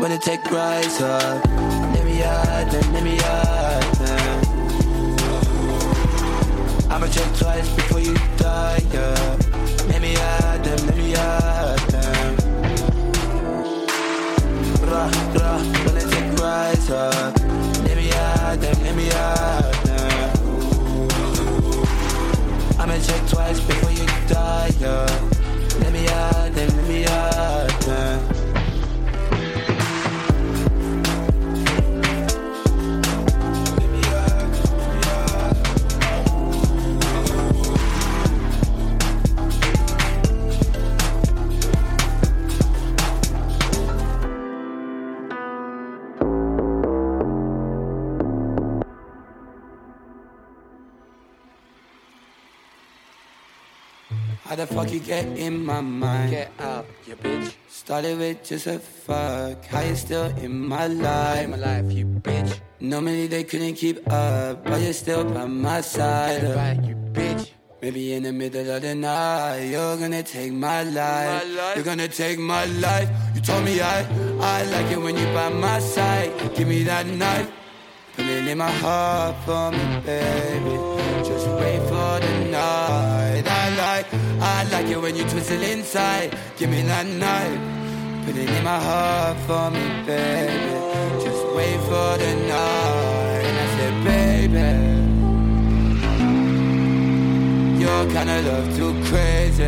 when it take rise up. Let me out, let me out. I'ma check twice before you die, yeah. Let me out, let me out, them. Ra, ra, when I take rise up. Let me out, let me out. I'ma check twice before you die, yeah. Fuck you get in my mind? Get out, you bitch. Started with just a fuck. How you still in my life? In my life, you bitch. Normally they couldn't keep up, but you're still by my side. Get right, you bitch. Maybe in the middle of the night, you're gonna take my life. My life? You're gonna take my life. You told me I, I like it when you by my side. Give me that knife. Put it in my heart for me, baby. I like it when you twist it inside. Give me that knife. Put it in my heart for me, baby. Just wait for the night. And I said, baby. Your kind of love too crazy.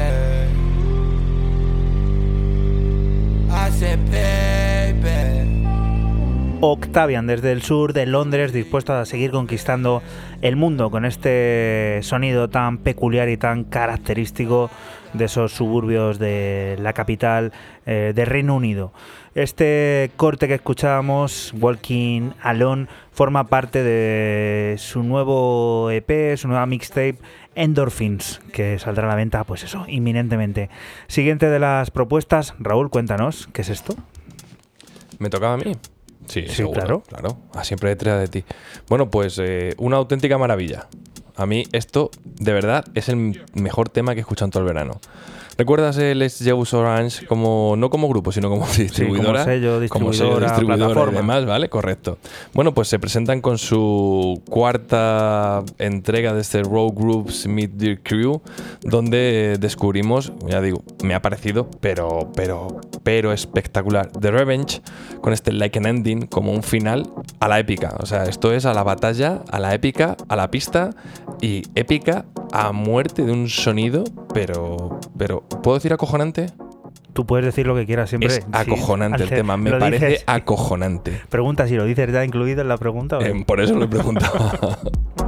I said, baby. Octavian desde el sur de Londres dispuesto a seguir conquistando el mundo con este sonido tan peculiar y tan característico de esos suburbios de la capital eh, de Reino Unido. Este corte que escuchábamos, Walking Alone, forma parte de su nuevo EP, su nueva mixtape Endorphins, que saldrá a la venta, pues eso, inminentemente. Siguiente de las propuestas, Raúl, cuéntanos, ¿qué es esto? ¿Me tocaba a mí? Sí, Sí, seguro, claro. claro. A siempre detrás de ti. Bueno, pues eh, una auténtica maravilla. A mí esto, de verdad, es el mejor tema que he escuchado en todo el verano. ¿Recuerdas el Use Orange como, no como grupo, sino como distribuidora? sello, Como sello, distribuidora, distribuidora y plataforma. demás, ¿vale? Correcto. Bueno, pues se presentan con su cuarta entrega de este Road Groups Meet Dear Crew, donde descubrimos, ya digo, me ha parecido, pero, pero, pero espectacular. The Revenge, con este Like an Ending, como un final a la épica. O sea, esto es a la batalla, a la épica, a la pista y épica a muerte de un sonido, pero, pero, ¿puedo decir acojonante? Tú puedes decir lo que quieras siempre. Es Sí, acojonante el tema, me parece dices- acojonante. Pregunta si lo dices ya incluido en la pregunta. o? Eh, por eso lo he preguntado.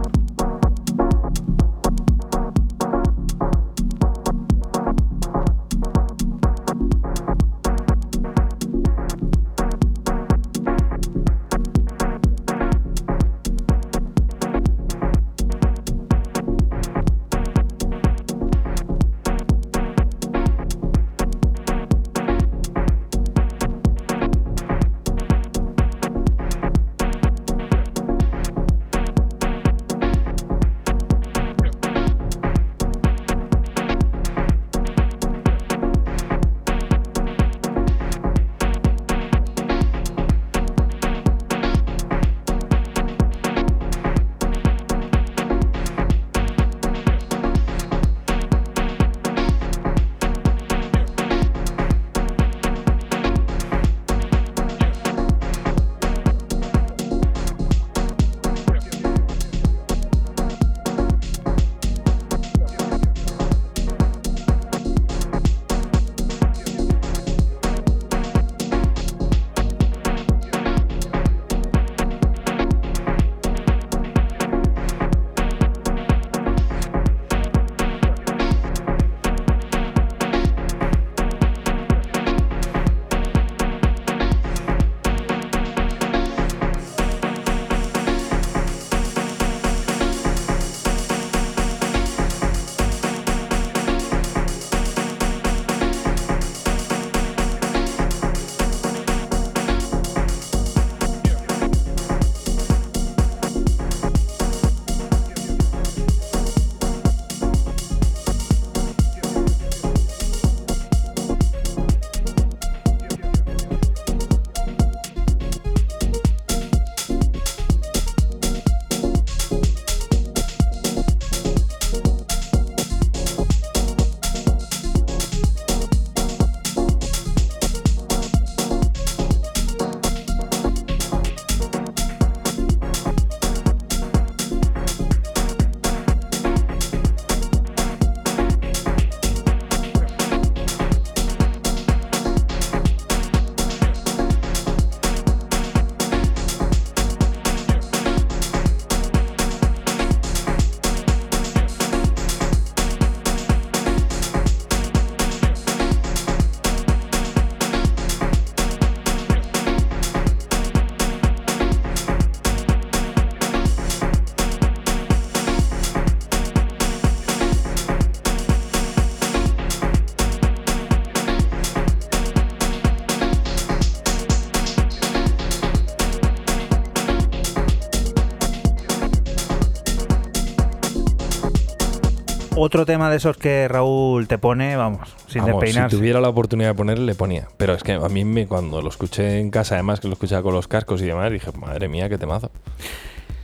Otro tema de esos que Raúl te pone, vamos, sin Vamos, despeinarse. Si tuviera la oportunidad de ponerle, le ponía. Pero es que a mí me, cuando lo escuché en casa, además que lo escuchaba con los cascos y demás, dije, madre mía, qué temazo.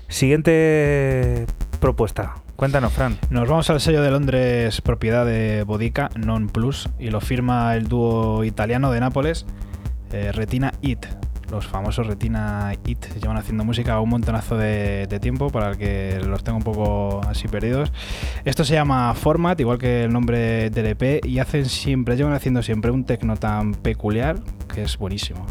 Siguiente propuesta. Cuéntanos, Fran. Nos vamos al sello de Londres, propiedad de Bodica, Non Plus, y lo firma el dúo italiano de Nápoles, eh, Retina It. Los famosos Retina It llevan haciendo música un montonazo de, de tiempo, para el que los tengo un poco así perdidos. Esto se llama Format, igual que el nombre del y hacen siempre, llevan haciendo siempre un tecno tan peculiar que es buenísimo.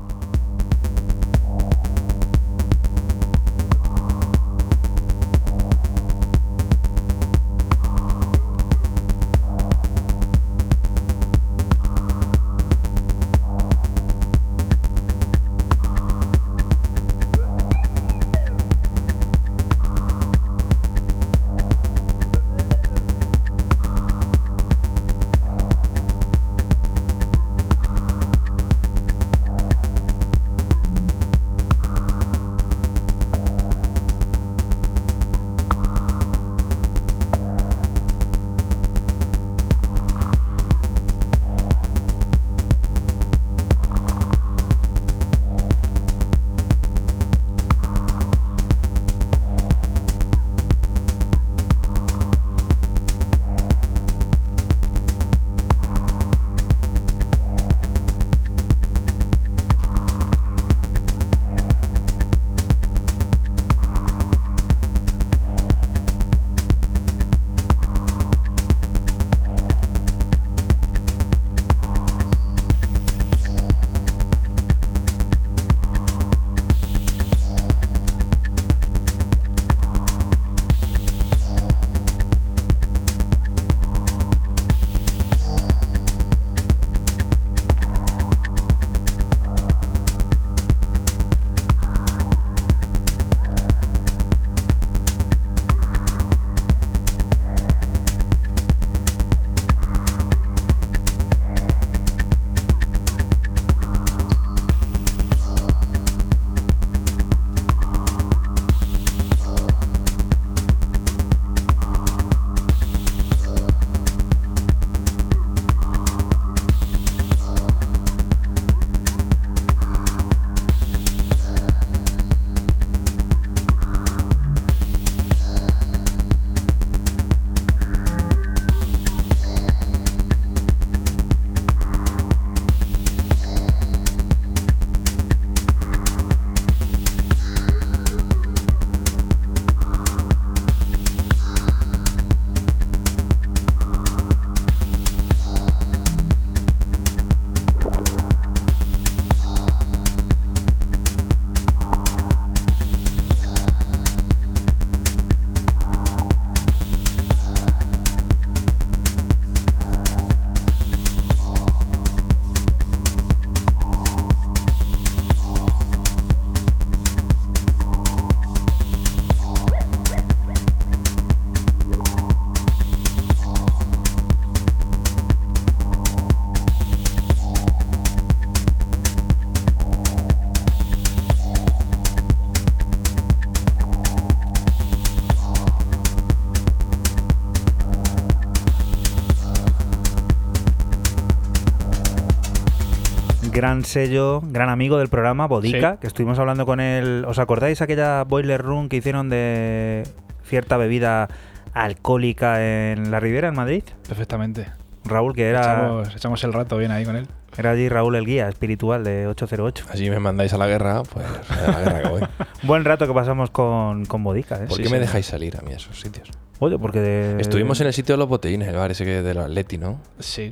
Gran sello, gran amigo del programa, Bodica, Sí. que estuvimos hablando con él. ¿Os acordáis aquella boiler room que hicieron de cierta bebida alcohólica en la Riviera, en Madrid? Perfectamente. Raúl, que era, Echamos, echamos el rato bien ahí con él. era allí Raúl el guía espiritual de 808. Así me mandáis a la guerra, pues a la guerra que voy. Buen rato que pasamos con, con Bodica, ¿eh? ¿Por Sí, qué sí. me dejáis salir a mí a esos sitios? Oye, porque de- Estuvimos en el sitio de los botellines, el bar ese que de los Atleti, ¿no? Sí.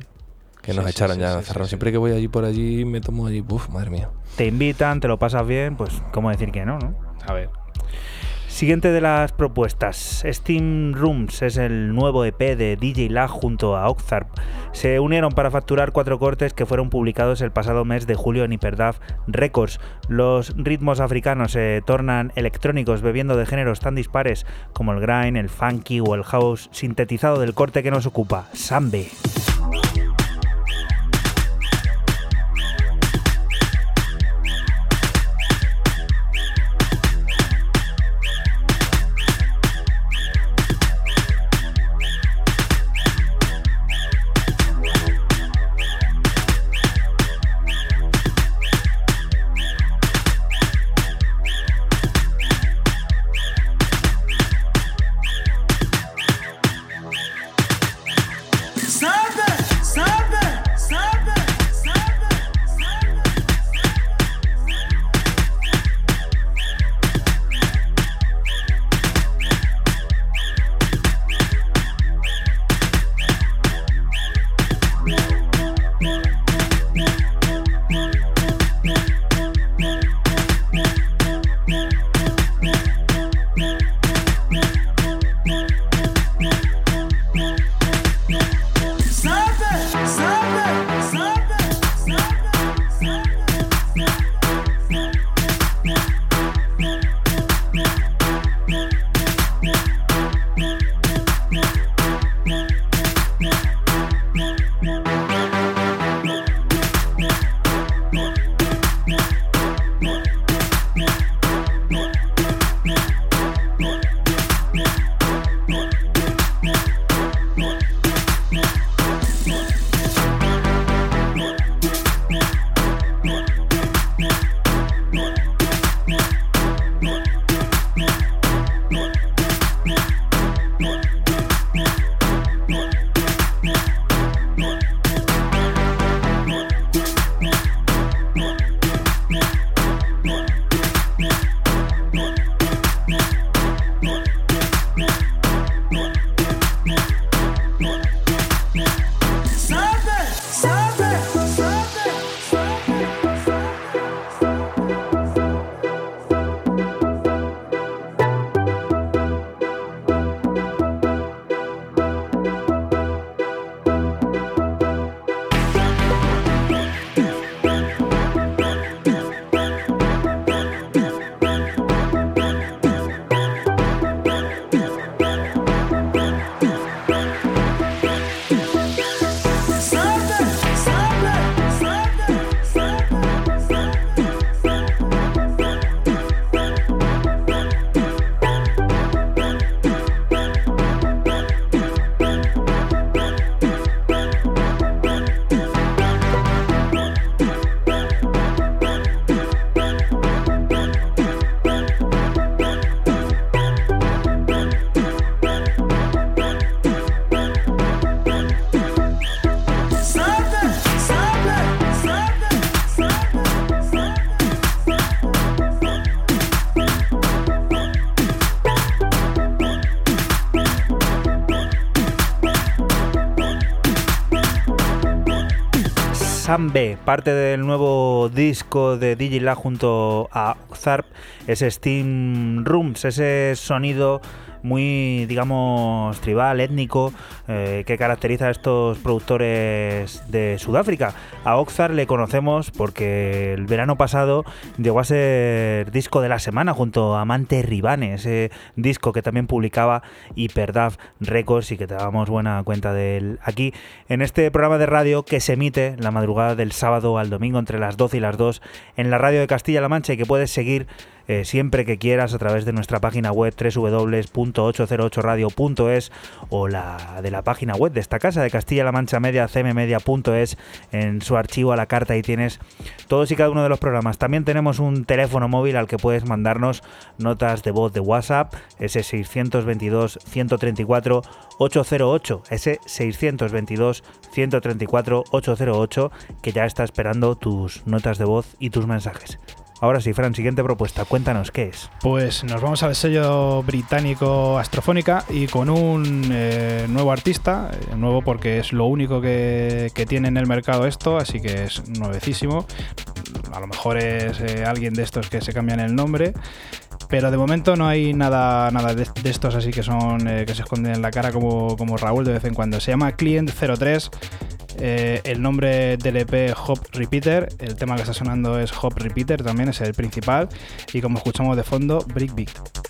Que Sí, nos sí, echaron sí, ya, sí, cerraron. sí, Siempre que voy allí por allí me tomo allí, uff, madre mía. te invitan, te lo pasas bien, pues cómo decir que no, ¿no? A ver. Siguiente de las propuestas. Steam Rooms es el nuevo EP de DJ Lag junto a Oxarp. Se unieron para facturar cuatro cortes que fueron publicados el pasado mes de julio en Hyperdaf Records. Los ritmos africanos se tornan electrónicos bebiendo de géneros tan dispares como el grind, el funky o el house sintetizado del corte que nos ocupa, Sambe. Sam parte del nuevo disco de Digila junto a Zarp, ese Steam Rooms, ese sonido muy, digamos, tribal, étnico, eh, que caracteriza a estos productores de Sudáfrica. A Oxar le conocemos porque el verano pasado llegó a ser disco de la semana junto a Amante Ribane, ese disco que también publicaba Hyperdaf Records y que te damos buena cuenta de él aquí en este programa de radio que se emite la madrugada del sábado al domingo entre las 12 y las 2 en la radio de Castilla-La Mancha y que puedes seguir eh, siempre que quieras a través de nuestra página web www.808radio.es o la de la página web de esta casa de Castilla-La Mancha Media, cmmedia.es. En su archivo a la carta y tienes todos y cada uno de los programas. También tenemos un teléfono móvil al que puedes mandarnos notas de voz de WhatsApp, ese 622 134 808, ese 622 134 808 que ya está esperando tus notas de voz y tus mensajes. Ahora sí, Fran, siguiente propuesta. Cuéntanos qué es. Pues nos vamos al sello británico Astrofónica y con un eh, nuevo artista, eh, nuevo porque es lo único que, que tiene en el mercado esto, así que es nuevecísimo. A lo mejor es eh, alguien de estos que se cambian el nombre. Pero de momento no hay nada, nada de, estos así que son que se esconden en la cara como, como Raúl de vez en cuando. Se llama Client 03. Eh, el nombre del EP Hop Repeater. El tema que está sonando es Hop Repeater, también es el principal. Y como escuchamos de fondo, Brick Beat.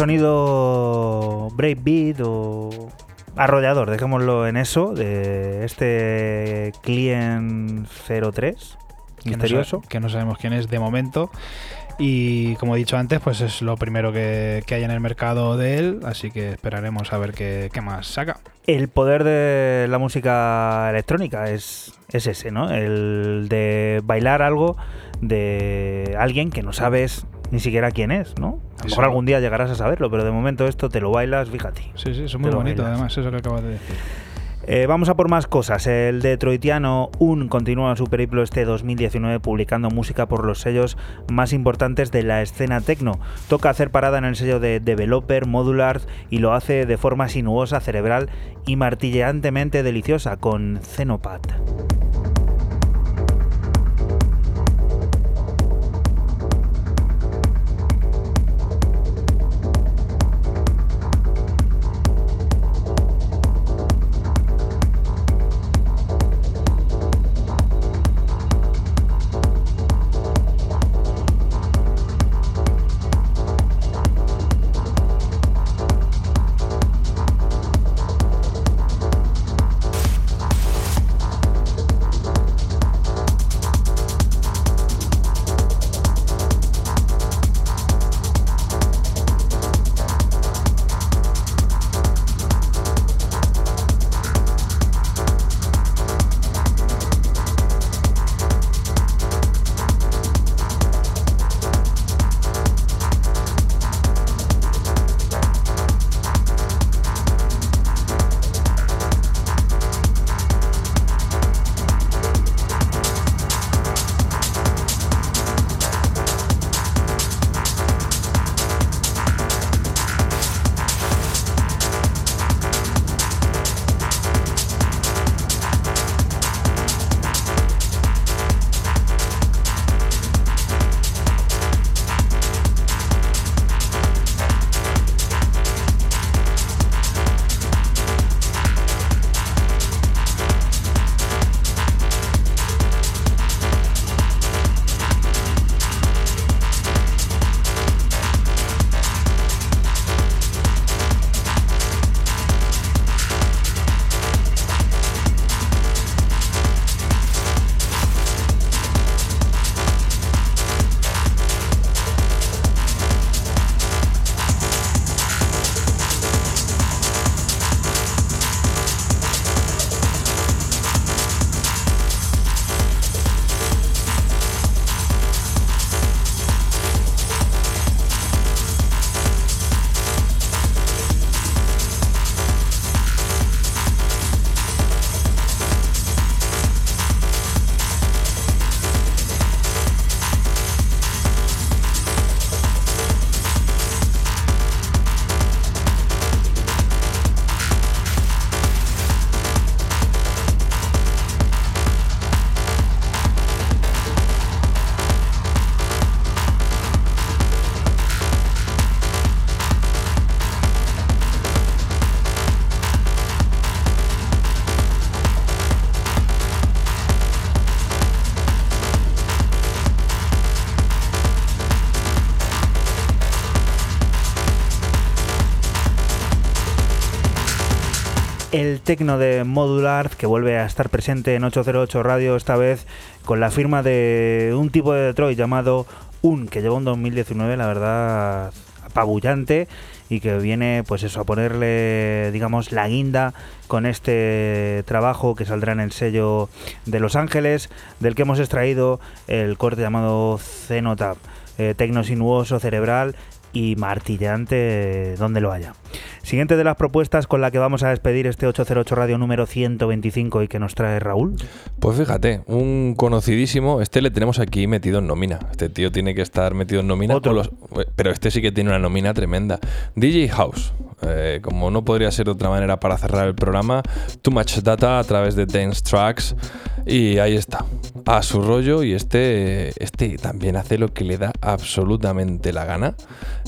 Sonido breakbeat o arrollador, dejémoslo en eso, de este Client 03, que no misterioso. que no sabemos quién es de momento. Y como he dicho antes, pues es lo primero que, que hay en el mercado de él, así que esperaremos a ver qué, qué más saca. El poder de la música electrónica es, es ese, ¿no? El de bailar algo de alguien que no sabes ni siquiera quién es, ¿no? A lo mejor algún día llegarás a saberlo, pero de momento esto te lo bailas, fíjate. Sí, sí, es muy bonito, bailas. además, eso que acabas de decir. Eh, vamos a por más cosas. El detroitiano Un continúa su periplo este 2019 publicando música por los sellos más importantes de la escena techno. Toca hacer parada en el sello de Developer, Modular y lo hace de forma sinuosa, cerebral y martilleantemente deliciosa con Xenopat. Tecno de Modular que vuelve a estar presente en 808 Radio, esta vez con la firma de un tipo de Detroit llamado Un, que lleva un 2019, la verdad, apabullante y que viene pues eso a ponerle digamos la guinda con este trabajo que saldrá en el sello de Los Ángeles del que hemos extraído el corte llamado Cenotap eh, tecno sinuoso cerebral y martillante donde lo haya. Siguiente de las propuestas con la que vamos a despedir este 808 Radio número 125 y que nos trae Raúl. Pues fíjate, un conocidísimo, este le tenemos aquí metido en nómina. Este tío tiene que estar metido en nómina. Los- pero este sí que tiene una nómina tremenda. DJ House. Eh, como no podría ser de otra manera para cerrar el programa, Too Much Data a través de Dance Tracks. Y ahí está. A su rollo. Y este, este también hace lo que le da absolutamente la gana.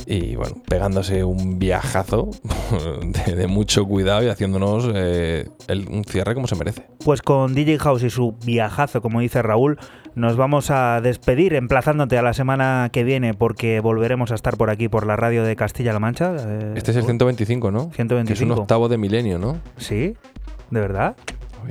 Y bueno, pegándose un viajazo de, de mucho cuidado y haciéndonos eh, el- un cierre como se merece. Pues con DJ House y su viajazo, como dice Raúl, nos vamos a despedir emplazándote a la semana que viene porque volveremos a estar por aquí por la radio de Castilla-La Mancha. eh, Este es el 125, ¿no? Que es un 125. octavo de milenio, ¿no? Sí, ¿de verdad?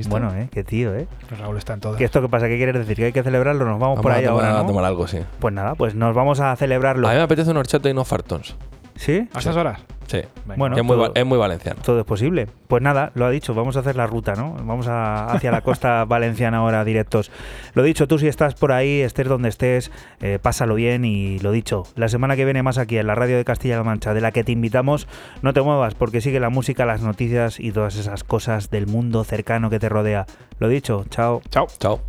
Bueno, eh, qué tío, ¿eh? Raúl está en todas. ¿Qué esto qué pasa? ¿Qué quieres decir? ¿Que hay que celebrarlo? Nos vamos, Vamos por ahí a, tomar, ahora, a ¿no? tomar algo, sí. Pues nada, pues nos vamos a celebrarlo. A mí me apetece un horchata y unos fartons. ¿Sí? ¿A estas horas? Sí. Venga. Bueno, es, muy, todo- va- es muy valenciano. Todo es posible. Pues nada, lo ha dicho, vamos a hacer la ruta, ¿no? Vamos a- hacia la costa valenciana ahora directos. Lo dicho, tú si estás por ahí, estés donde estés, eh, pásalo bien y lo dicho, la semana que viene más aquí en la radio de Castilla-La Mancha, de la que te invitamos, no te muevas porque sigue la música, las noticias y todas esas cosas del mundo cercano que te rodea. Lo dicho, chao. Chao. Chao.